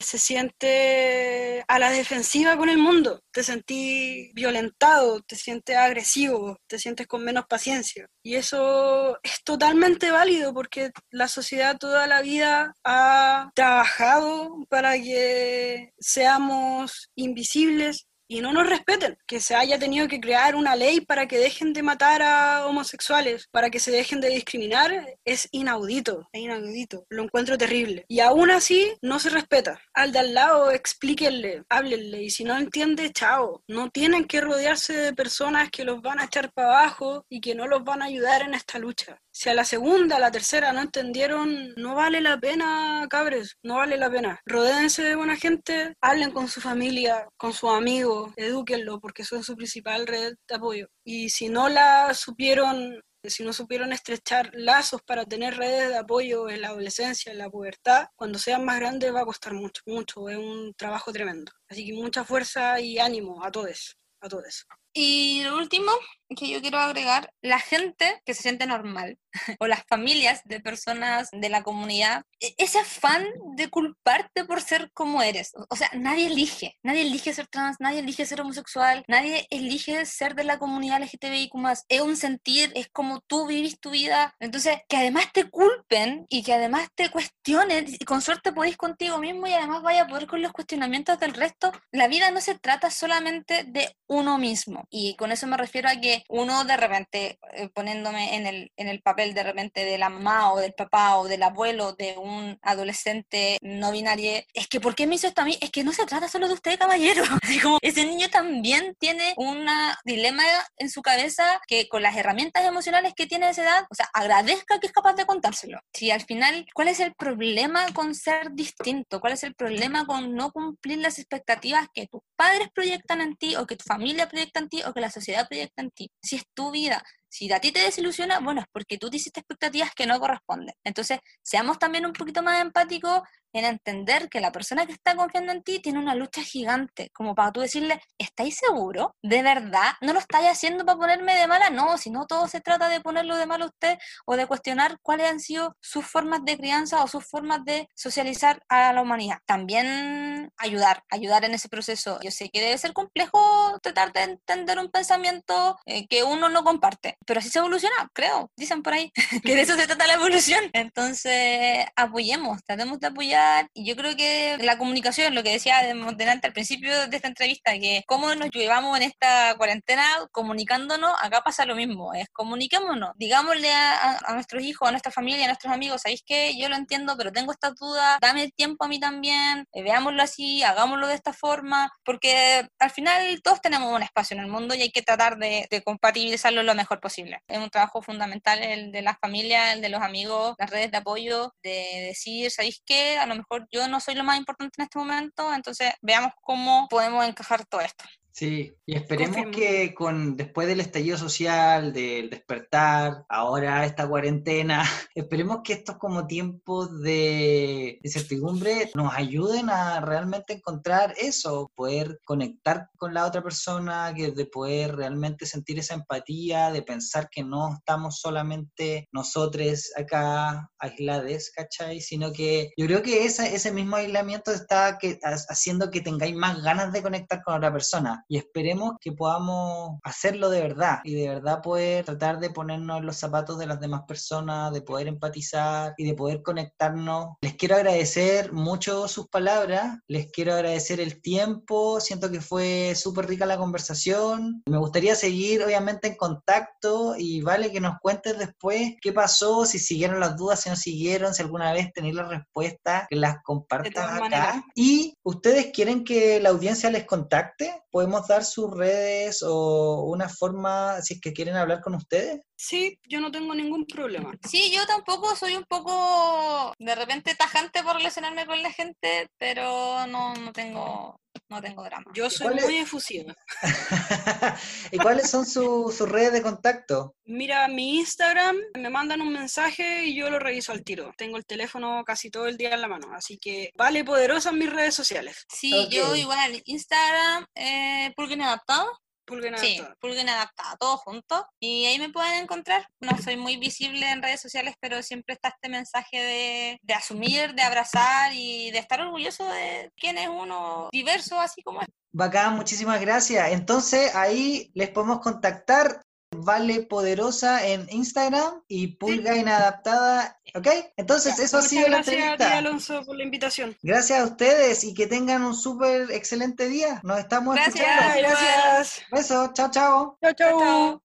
[SPEAKER 2] se siente a la defensiva con el mundo, te sentís violentado, te sientes agresivo, te sientes con menos paciencia. Y eso es totalmente válido porque la sociedad toda la vida ha trabajado para que seamos invisibles y no nos respeten, que se haya tenido que crear una ley para que dejen de matar a homosexuales, para que se dejen de discriminar, es inaudito, inaudito, lo encuentro terrible. Y aún así no se respeta. Al de al lado explíquenle, háblenle, y si no entiende, chao. No tienen que rodearse de personas que los van a echar para abajo y que no los van a ayudar en esta lucha. Si a la segunda, a la tercera no entendieron, no vale la pena, cabres, no vale la pena. Rodéense de buena gente, hablen con su familia, con sus amigos, edúquenlo, porque son su principal red de apoyo. Y si no la supieron, si no supieron estrechar lazos para tener redes de apoyo en la adolescencia, en la pubertad, cuando sean más grandes va a costar mucho, mucho, es un trabajo tremendo. Así que mucha fuerza y ánimo a todos, a todos.
[SPEAKER 1] Y lo último que yo quiero agregar, la gente que se siente normal o las familias de personas de la comunidad, e- ese afán de culparte por ser como eres. O- sea, nadie elige, nadie elige ser trans, nadie elige ser homosexual, nadie elige ser de la comunidad LGTBIQ+. Es un sentir, es como tú vivís tu vida. Entonces, que además te culpen y que además te cuestionen, y con suerte podéis contigo mismo y además vaya a poder con los cuestionamientos del resto. La vida no se trata solamente de uno mismo. Y con eso me refiero a que uno de repente, eh, poniéndome en el, en el papel de repente de la mamá o del papá o del abuelo de un adolescente no binario, es que ¿por qué me hizo esto a mí? Es que no se trata solo de usted, caballero. Así como ese niño también tiene un dilema en su cabeza que con las herramientas emocionales que tiene a esa edad, o sea, agradezca que es capaz de contárselo. Si al final, ¿cuál es el problema con ser distinto? ¿Cuál es el problema con no cumplir las expectativas que tus padres proyectan en ti o que tu familia proyecta en ti o que la sociedad proyecta en ti? Si es tu vida, si a ti te desilusiona, bueno, es porque tú te hiciste expectativas que no corresponden. Entonces, seamos también un poquito más empáticos en entender que la persona que está confiando en ti tiene una lucha gigante, como para tú decirle, ¿estáis seguro? ¿De verdad? ¿No lo estáis haciendo para ponerme de mala? No, si no todo se trata de ponerlo de malo a usted o de cuestionar cuáles han sido sus formas de crianza o sus formas de socializar a la humanidad. También ayudar, ayudar en ese proceso. Yo sé que debe ser complejo tratar de entender un pensamiento eh, que uno no comparte, pero así se evoluciona, creo, dicen por ahí, que de eso se trata la evolución. Entonces, apoyemos, tratemos de apoyar y yo creo que la comunicación, lo que decía de- delante al principio de esta entrevista, que cómo nos llevamos en esta cuarentena comunicándonos, acá pasa lo mismo, es comuniquémonos, digámosle a, a- nuestros hijos, a nuestra familia, a nuestros amigos, ¿sabéis qué? Yo lo entiendo, pero tengo estas dudas, dame el tiempo a mí también, eh, veámoslo así, hagámoslo de esta forma, porque al final todos tenemos un espacio en el mundo y hay que tratar de, de compatibilizarlo lo mejor posible. Es un trabajo fundamental el de la familia, el de los amigos, las redes de apoyo, de decir, ¿sabéis qué? A lo mejor yo no soy lo más importante en este momento, entonces veamos cómo podemos encajar todo esto.
[SPEAKER 6] Sí, y esperemos que con después del estallido social, del despertar, ahora esta cuarentena, esperemos que estos como tiempos de incertidumbre nos ayuden a realmente encontrar eso, poder conectar con la otra persona, que de poder realmente sentir esa empatía, de pensar que no estamos solamente nosotros acá aislados, ¿cachai? Sino que yo creo que esa- ese mismo aislamiento está que, ha- haciendo que tengáis más ganas de conectar con otra persona y esperemos que podamos hacerlo de verdad y de verdad poder tratar de ponernos en los zapatos de las demás personas, de poder empatizar y de poder conectarnos. Les quiero agradecer mucho sus palabras, les quiero agradecer el tiempo, siento que fue súper rica la conversación. Me gustaría seguir obviamente en contacto y vale que nos cuentes después qué pasó, si siguieron las dudas, si no siguieron, si alguna vez tenéis la respuesta, que las compartas acá.
[SPEAKER 2] maneras.
[SPEAKER 6] Y ustedes quieren que la audiencia les contacte, podemos dar sus redes o una forma, si es que quieren hablar con ustedes.
[SPEAKER 2] Sí, yo no tengo ningún problema.
[SPEAKER 1] Sí, yo tampoco soy un poco de repente tajante por relacionarme con la gente, pero no, no tengo no tengo drama.
[SPEAKER 2] Yo soy
[SPEAKER 6] cuál es?
[SPEAKER 2] muy efusiva.
[SPEAKER 6] ¿Y cuáles son su- sus redes de contacto?
[SPEAKER 2] Mira mi Instagram, me mandan un mensaje y yo lo reviso al tiro. Tengo el teléfono casi todo el día en la mano, así que vale poderosa en mis redes sociales.
[SPEAKER 1] Sí, yo igual, Instagram, eh, Pulguen Adaptado.
[SPEAKER 2] Pulguen
[SPEAKER 1] Sí,
[SPEAKER 2] adaptado.
[SPEAKER 1] Pulguen Adaptado, todo junto. Y ahí me pueden encontrar. No soy muy visible en redes sociales, pero siempre está este mensaje de, de asumir, de abrazar y de estar orgulloso de quién es uno diverso, así como es.
[SPEAKER 6] Bacán, muchísimas gracias. Entonces ahí les podemos contactar. Vale Poderosa en Instagram y Pulga Inadaptada, ¿ok? Entonces eso ha
[SPEAKER 2] Muchas
[SPEAKER 6] sido la
[SPEAKER 2] gracias a ti,
[SPEAKER 6] entrevista.
[SPEAKER 2] Alonso, por la invitación.
[SPEAKER 6] Gracias a ustedes y que tengan un súper excelente día. Nos estamos
[SPEAKER 1] Gracias.
[SPEAKER 6] escuchando.
[SPEAKER 2] Gracias.
[SPEAKER 6] Besos. Chao, Chao,
[SPEAKER 2] chao.
[SPEAKER 1] chao.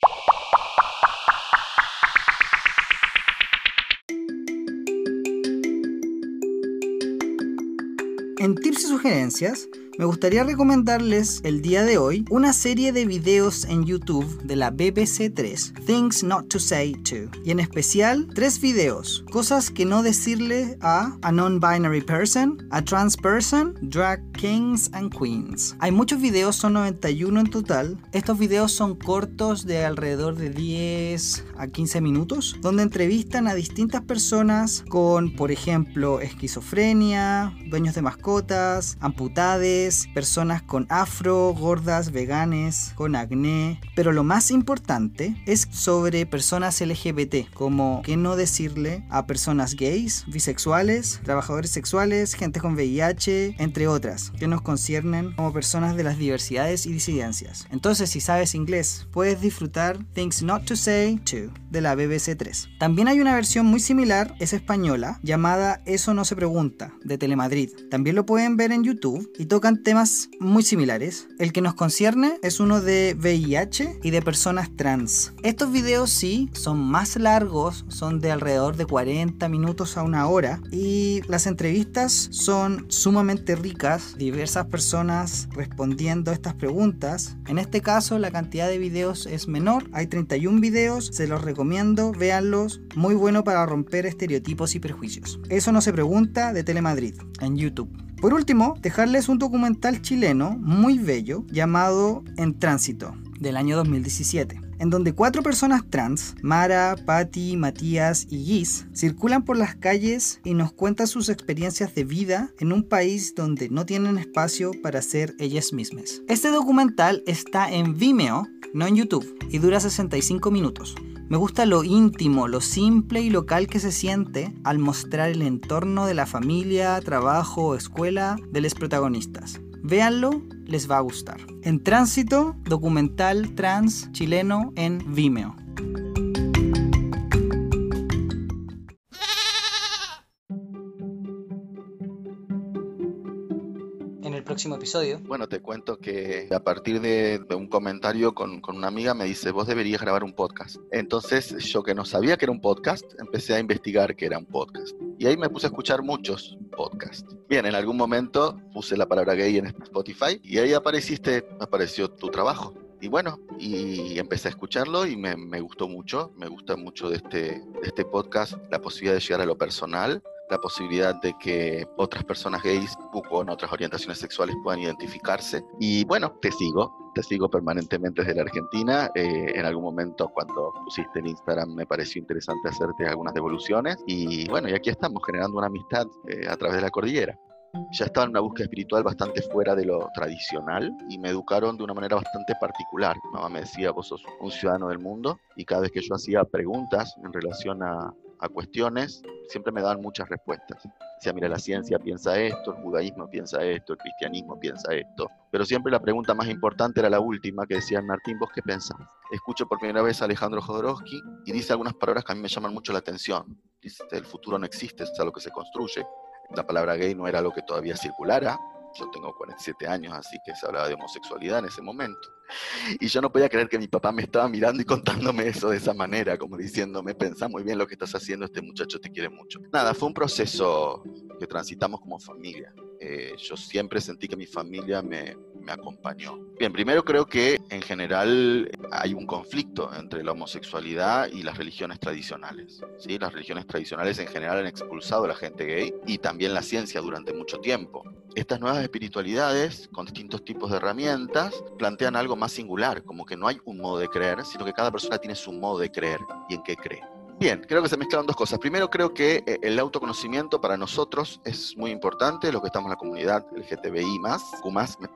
[SPEAKER 3] En tips y sugerencias, me gustaría recomendarles el día de hoy una serie de videos en YouTube de la BBC 3, Things Not to Say To, y en especial tres videos, cosas que no decirle a a non-binary person, a trans person, drag kings and queens. Hay muchos videos, son 91 en total. Estos videos son cortos de alrededor de 10 a 15 minutos, donde entrevistan a distintas personas con, por ejemplo, esquizofrenia, dueños de mascotas, amputades, personas con afro, gordas, veganes, con acné. Pero lo más importante es sobre personas LGBT, como qué no decirle a personas gays, bisexuales, trabajadores sexuales, gente con VIH, entre otras, que nos conciernen como personas de las diversidades y disidencias. Entonces, si sabes inglés, puedes disfrutar Things Not to Say To de la BBC 3. También hay una versión muy similar, es española, llamada Eso no se pregunta, de Telemadrid. También lo pueden ver en YouTube y tocan temas muy similares. El que nos concierne es uno de VIH y de personas trans. Estos videos sí son más largos, son de alrededor de 40 minutos a una hora y las entrevistas son sumamente ricas, diversas personas respondiendo estas preguntas. En este caso la cantidad de videos es menor, hay 31 videos, se los recomiendo, véanlos, muy bueno para romper estereotipos y prejuicios. Eso no se pregunta de Telemadrid en YouTube. Por último, dejarles un documental chileno muy bello llamado En Tránsito, del año 2017, en donde cuatro personas trans, Mara, Patty, Matías y Giz, circulan por las calles y nos cuentan sus experiencias de vida en un país donde no tienen espacio para ser ellas mismas. Este documental está en Vimeo, no en YouTube, y dura 65 minutos. Me gusta lo íntimo, lo simple y local que se siente al mostrar el entorno de la familia, trabajo o escuela de los protagonistas. Véanlo, les va a gustar. En tránsito, documental trans chileno en Vimeo.
[SPEAKER 6] Episodio.
[SPEAKER 7] Bueno, te cuento que a partir de, un comentario con, con una amiga me dice, vos deberías grabar un podcast. Entonces yo que no sabía que era un podcast, empecé a investigar que era un podcast. Y ahí me puse a escuchar muchos podcasts. Bien, en algún momento puse la palabra gay en Spotify y ahí apareciste, apareció tu trabajo. Y bueno, y empecé a escucharlo y me, me gustó mucho, me gusta mucho de este, de este podcast la posibilidad de llegar a lo personal, la posibilidad de que otras personas gays o con otras orientaciones sexuales puedan identificarse. Y bueno, te sigo, te sigo permanentemente desde la Argentina. Eh, en algún momento cuando pusiste en Instagram me pareció interesante hacerte algunas devoluciones. Y bueno, y aquí estamos generando una amistad eh, a través de la cordillera ya estaba en una búsqueda espiritual bastante fuera de lo tradicional y me educaron de una manera bastante particular. Mi mamá me decía, vos sos un ciudadano del mundo y cada vez que yo hacía preguntas en relación a, a cuestiones, siempre me daban muchas respuestas. Decía, mira, la ciencia piensa esto, el judaísmo piensa esto, el cristianismo piensa esto. Pero siempre la pregunta más importante era la última, que decía Martín, ¿vos qué pensás? Escucho por primera vez a Alejandro Jodorowsky y dice algunas palabras que a mí me llaman mucho la atención. Dice, el futuro no existe, es algo que se construye la palabra gay no era algo que todavía circulara. Yo tengo 47 años, así que se hablaba de homosexualidad en ese momento. Y yo no podía creer que mi papá me estaba mirando y contándome eso de esa manera, como diciéndome, pensá muy bien lo que estás haciendo, este muchacho te quiere mucho. Nada, fue un proceso que transitamos como familia. Eh, yo siempre sentí que mi familia me, me acompañó. Bien, primero creo que en general hay un conflicto entre la homosexualidad y las religiones tradicionales. ¿sí? Las religiones tradicionales en general han expulsado a la gente gay y también la ciencia durante mucho tiempo. Estas nuevas espiritualidades, con distintos tipos de herramientas, plantean algo más singular, como que no hay un modo de creer, sino que cada persona tiene su modo de creer y en qué cree. Bien, creo que se mezclan dos cosas. Primero, creo que eh, el autoconocimiento para nosotros es muy importante, los que estamos en la comunidad LGTBI más,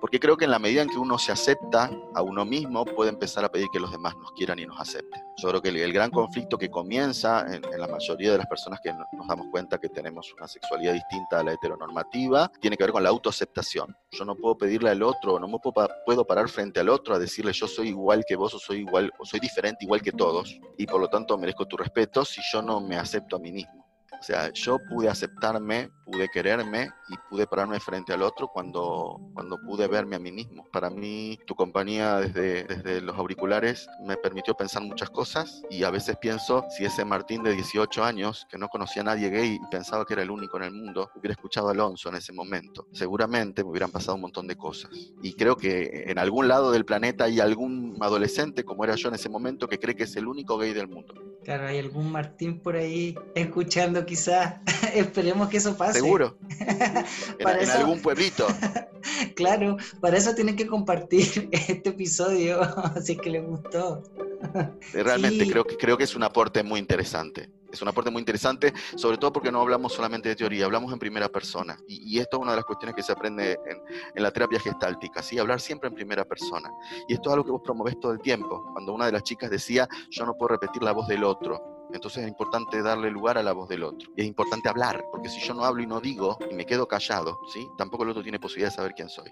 [SPEAKER 7] porque creo que en la medida en que uno se acepta a uno mismo, puede empezar a pedir que los demás nos quieran y nos acepten. Yo creo que el, gran conflicto que comienza en, la mayoría de las personas que nos damos cuenta que tenemos una sexualidad distinta a la heteronormativa, tiene que ver con la autoaceptación. Yo no puedo pedirle al otro, no me puedo, puedo parar frente al otro a decirle yo soy igual que vos o soy igual o soy diferente igual que todos y por lo tanto merezco tu respeto si yo no me acepto a mí mismo. O sea, yo pude aceptarme, pude quererme y pude pararme frente al otro cuando, cuando pude verme a mí mismo. Para mí, tu compañía desde, desde los auriculares me permitió pensar muchas cosas y a veces pienso si ese Martín de 18 años, que no conocía a nadie gay y pensaba que era el único en el mundo, hubiera escuchado a Alonso en ese momento, seguramente me hubieran pasado un montón de cosas. Y creo que en algún lado del planeta hay algún adolescente, como era yo en ese momento, que cree que es el único gay del mundo.
[SPEAKER 6] Claro, hay algún Martín por ahí escuchando quizás. Esperemos que eso pase.
[SPEAKER 7] Seguro. en, algún pueblito.
[SPEAKER 6] claro, para eso tienen que compartir este episodio, así que les gustó.
[SPEAKER 7] Realmente creo, que, creo que es un aporte muy interesante. Es un aporte muy interesante, sobre todo porque no hablamos solamente de teoría, hablamos en primera persona. Y, esto es una de las cuestiones que se aprende en, en, la terapia gestáltica, ¿sí? hablar siempre en primera persona. Y esto es algo que vos promovés todo el tiempo. Cuando una de las chicas decía, yo no puedo repetir la voz del otro, entonces es importante darle lugar a la voz del otro. Y es importante hablar, porque si yo no hablo y no digo y me quedo callado, ¿sí? tampoco el otro tiene posibilidad de saber quién soy.